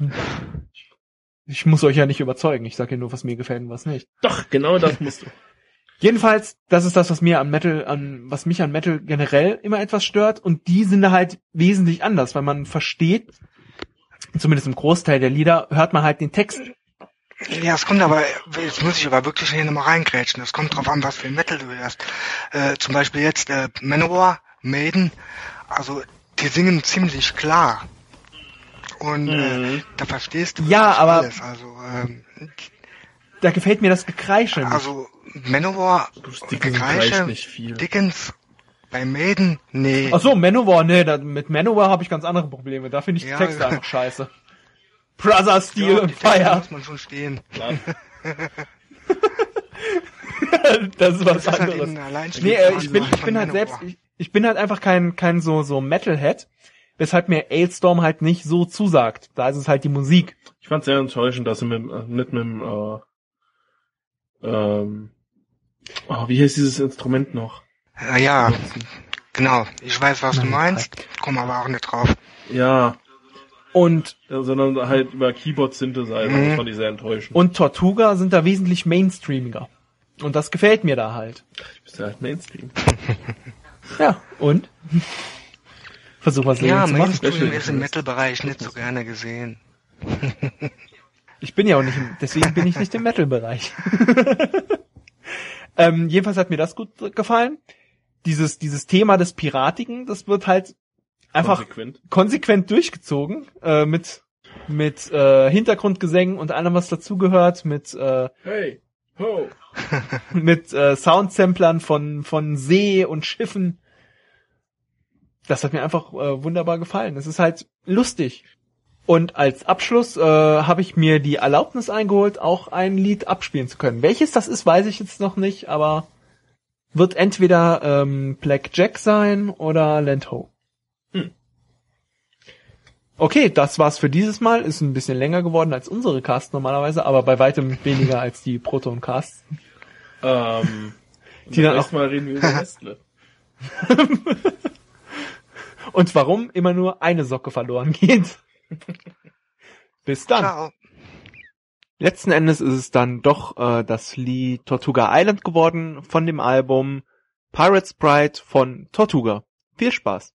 Ich muss euch ja nicht überzeugen. Ich sage ja nur, was mir gefällt und was nicht. Doch, genau das musst du. Jedenfalls, das ist das, was mir an Metal, an was mich an Metal generell immer etwas stört. Und die sind halt wesentlich anders, weil man versteht, zumindest im Großteil der Lieder, hört man halt den Text. Ja, es kommt aber, jetzt muss ich aber wirklich hier nochmal reingrätschen. Es kommt drauf an, was für ein Metal du hörst. Äh, zum Beispiel jetzt äh, Manowar, Maiden, also die singen ziemlich klar. Und äh, Mhm. da verstehst du Ja, aber- alles. Also, ähm, Da gefällt mir das Gekreische also Manowar, Dickens Gekreische, nicht viel. Dickens, bei Maiden, nee. Ach so, Manowar, nee, da, mit Manowar habe ich ganz andere Probleme. Da finde ich Ja. die Texte einfach scheiße. Brother Steel Ja, und Fire. muss man schon stehen. Das ist was Das ist halt anderes. allein Nee, äh, ich bin, ich bin halt selbst, ich, ich bin halt einfach kein, kein so, so Metalhead, weshalb mir Ailstorm halt nicht so zusagt. Da ist es halt die Musik. Ich fand sehr enttäuschend, dass sie mit, nicht mit dem, äh, ähm, oh, wie heißt dieses Instrument noch? Ja, ja, genau. Ich weiß, was du meinst, komm aber auch nicht drauf. Ja, Und, äh, sondern halt über Keyboard Synthesizer, Mhm. das fand ich sehr enttäuschend. und Tortuga sind da wesentlich mainstreamiger. Und das gefällt mir da halt. Du bist ja halt Mainstream. Ja, und? Versuch was Ja, zu machen. Mainstream Special ist im. Metal-Bereich nicht so gerne gesehen. Ich bin ja auch nicht, im, deswegen bin ich nicht im Metal-Bereich. ähm, jedenfalls hat mir das gut gefallen. Dieses, dieses Thema des Piratigen, das wird halt einfach Konsequent. konsequent durchgezogen, äh, mit, mit äh, Hintergrundgesängen und allem, was dazugehört, mit, äh, Hey, ho. mit äh, Soundsamplern von, von See und Schiffen. Das hat mir einfach äh, wunderbar gefallen. Es ist halt lustig. Und als Abschluss äh, habe ich mir die Erlaubnis eingeholt, auch ein Lied abspielen zu können. Welches das ist, weiß ich jetzt noch nicht, aber wird entweder ähm, Black Jack sein oder Land Ho. Hm. Okay, das war's für dieses Mal. Ist ein bisschen länger geworden als unsere Casts normalerweise, aber bei weitem weniger als die Proton Casts. Ähm, Die dann dann Mal reden wir über Nestle. Und warum immer nur eine Socke verloren geht. Bis dann. Ciao. Letzten Endes ist es dann doch äh, das Lied Tortuga Island geworden von dem Album Pirates Pride von Tortuga. Viel Spaß.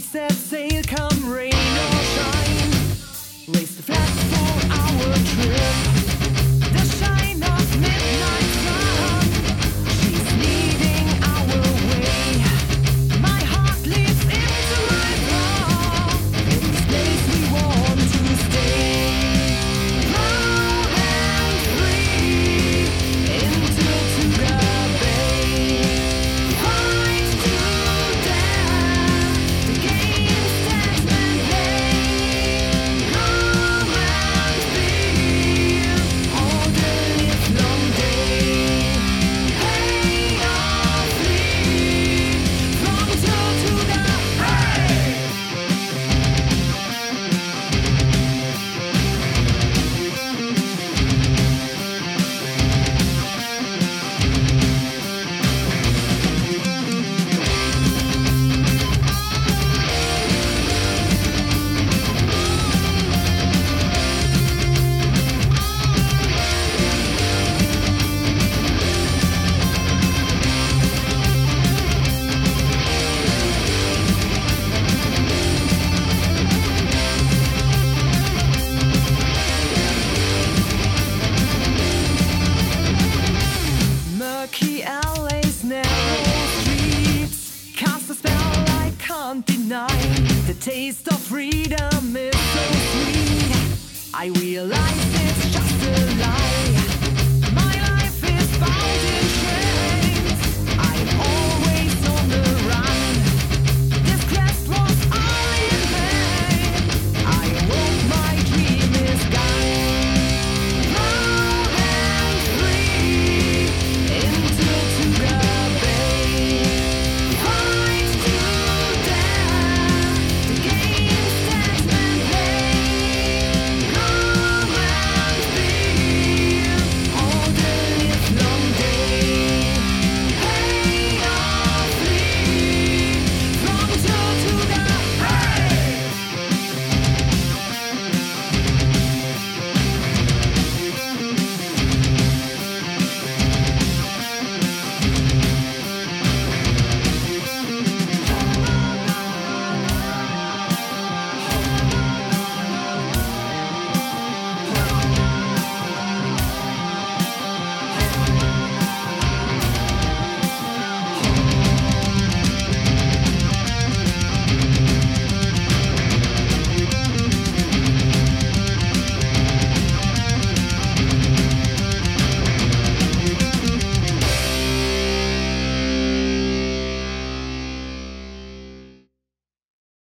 sunset sail come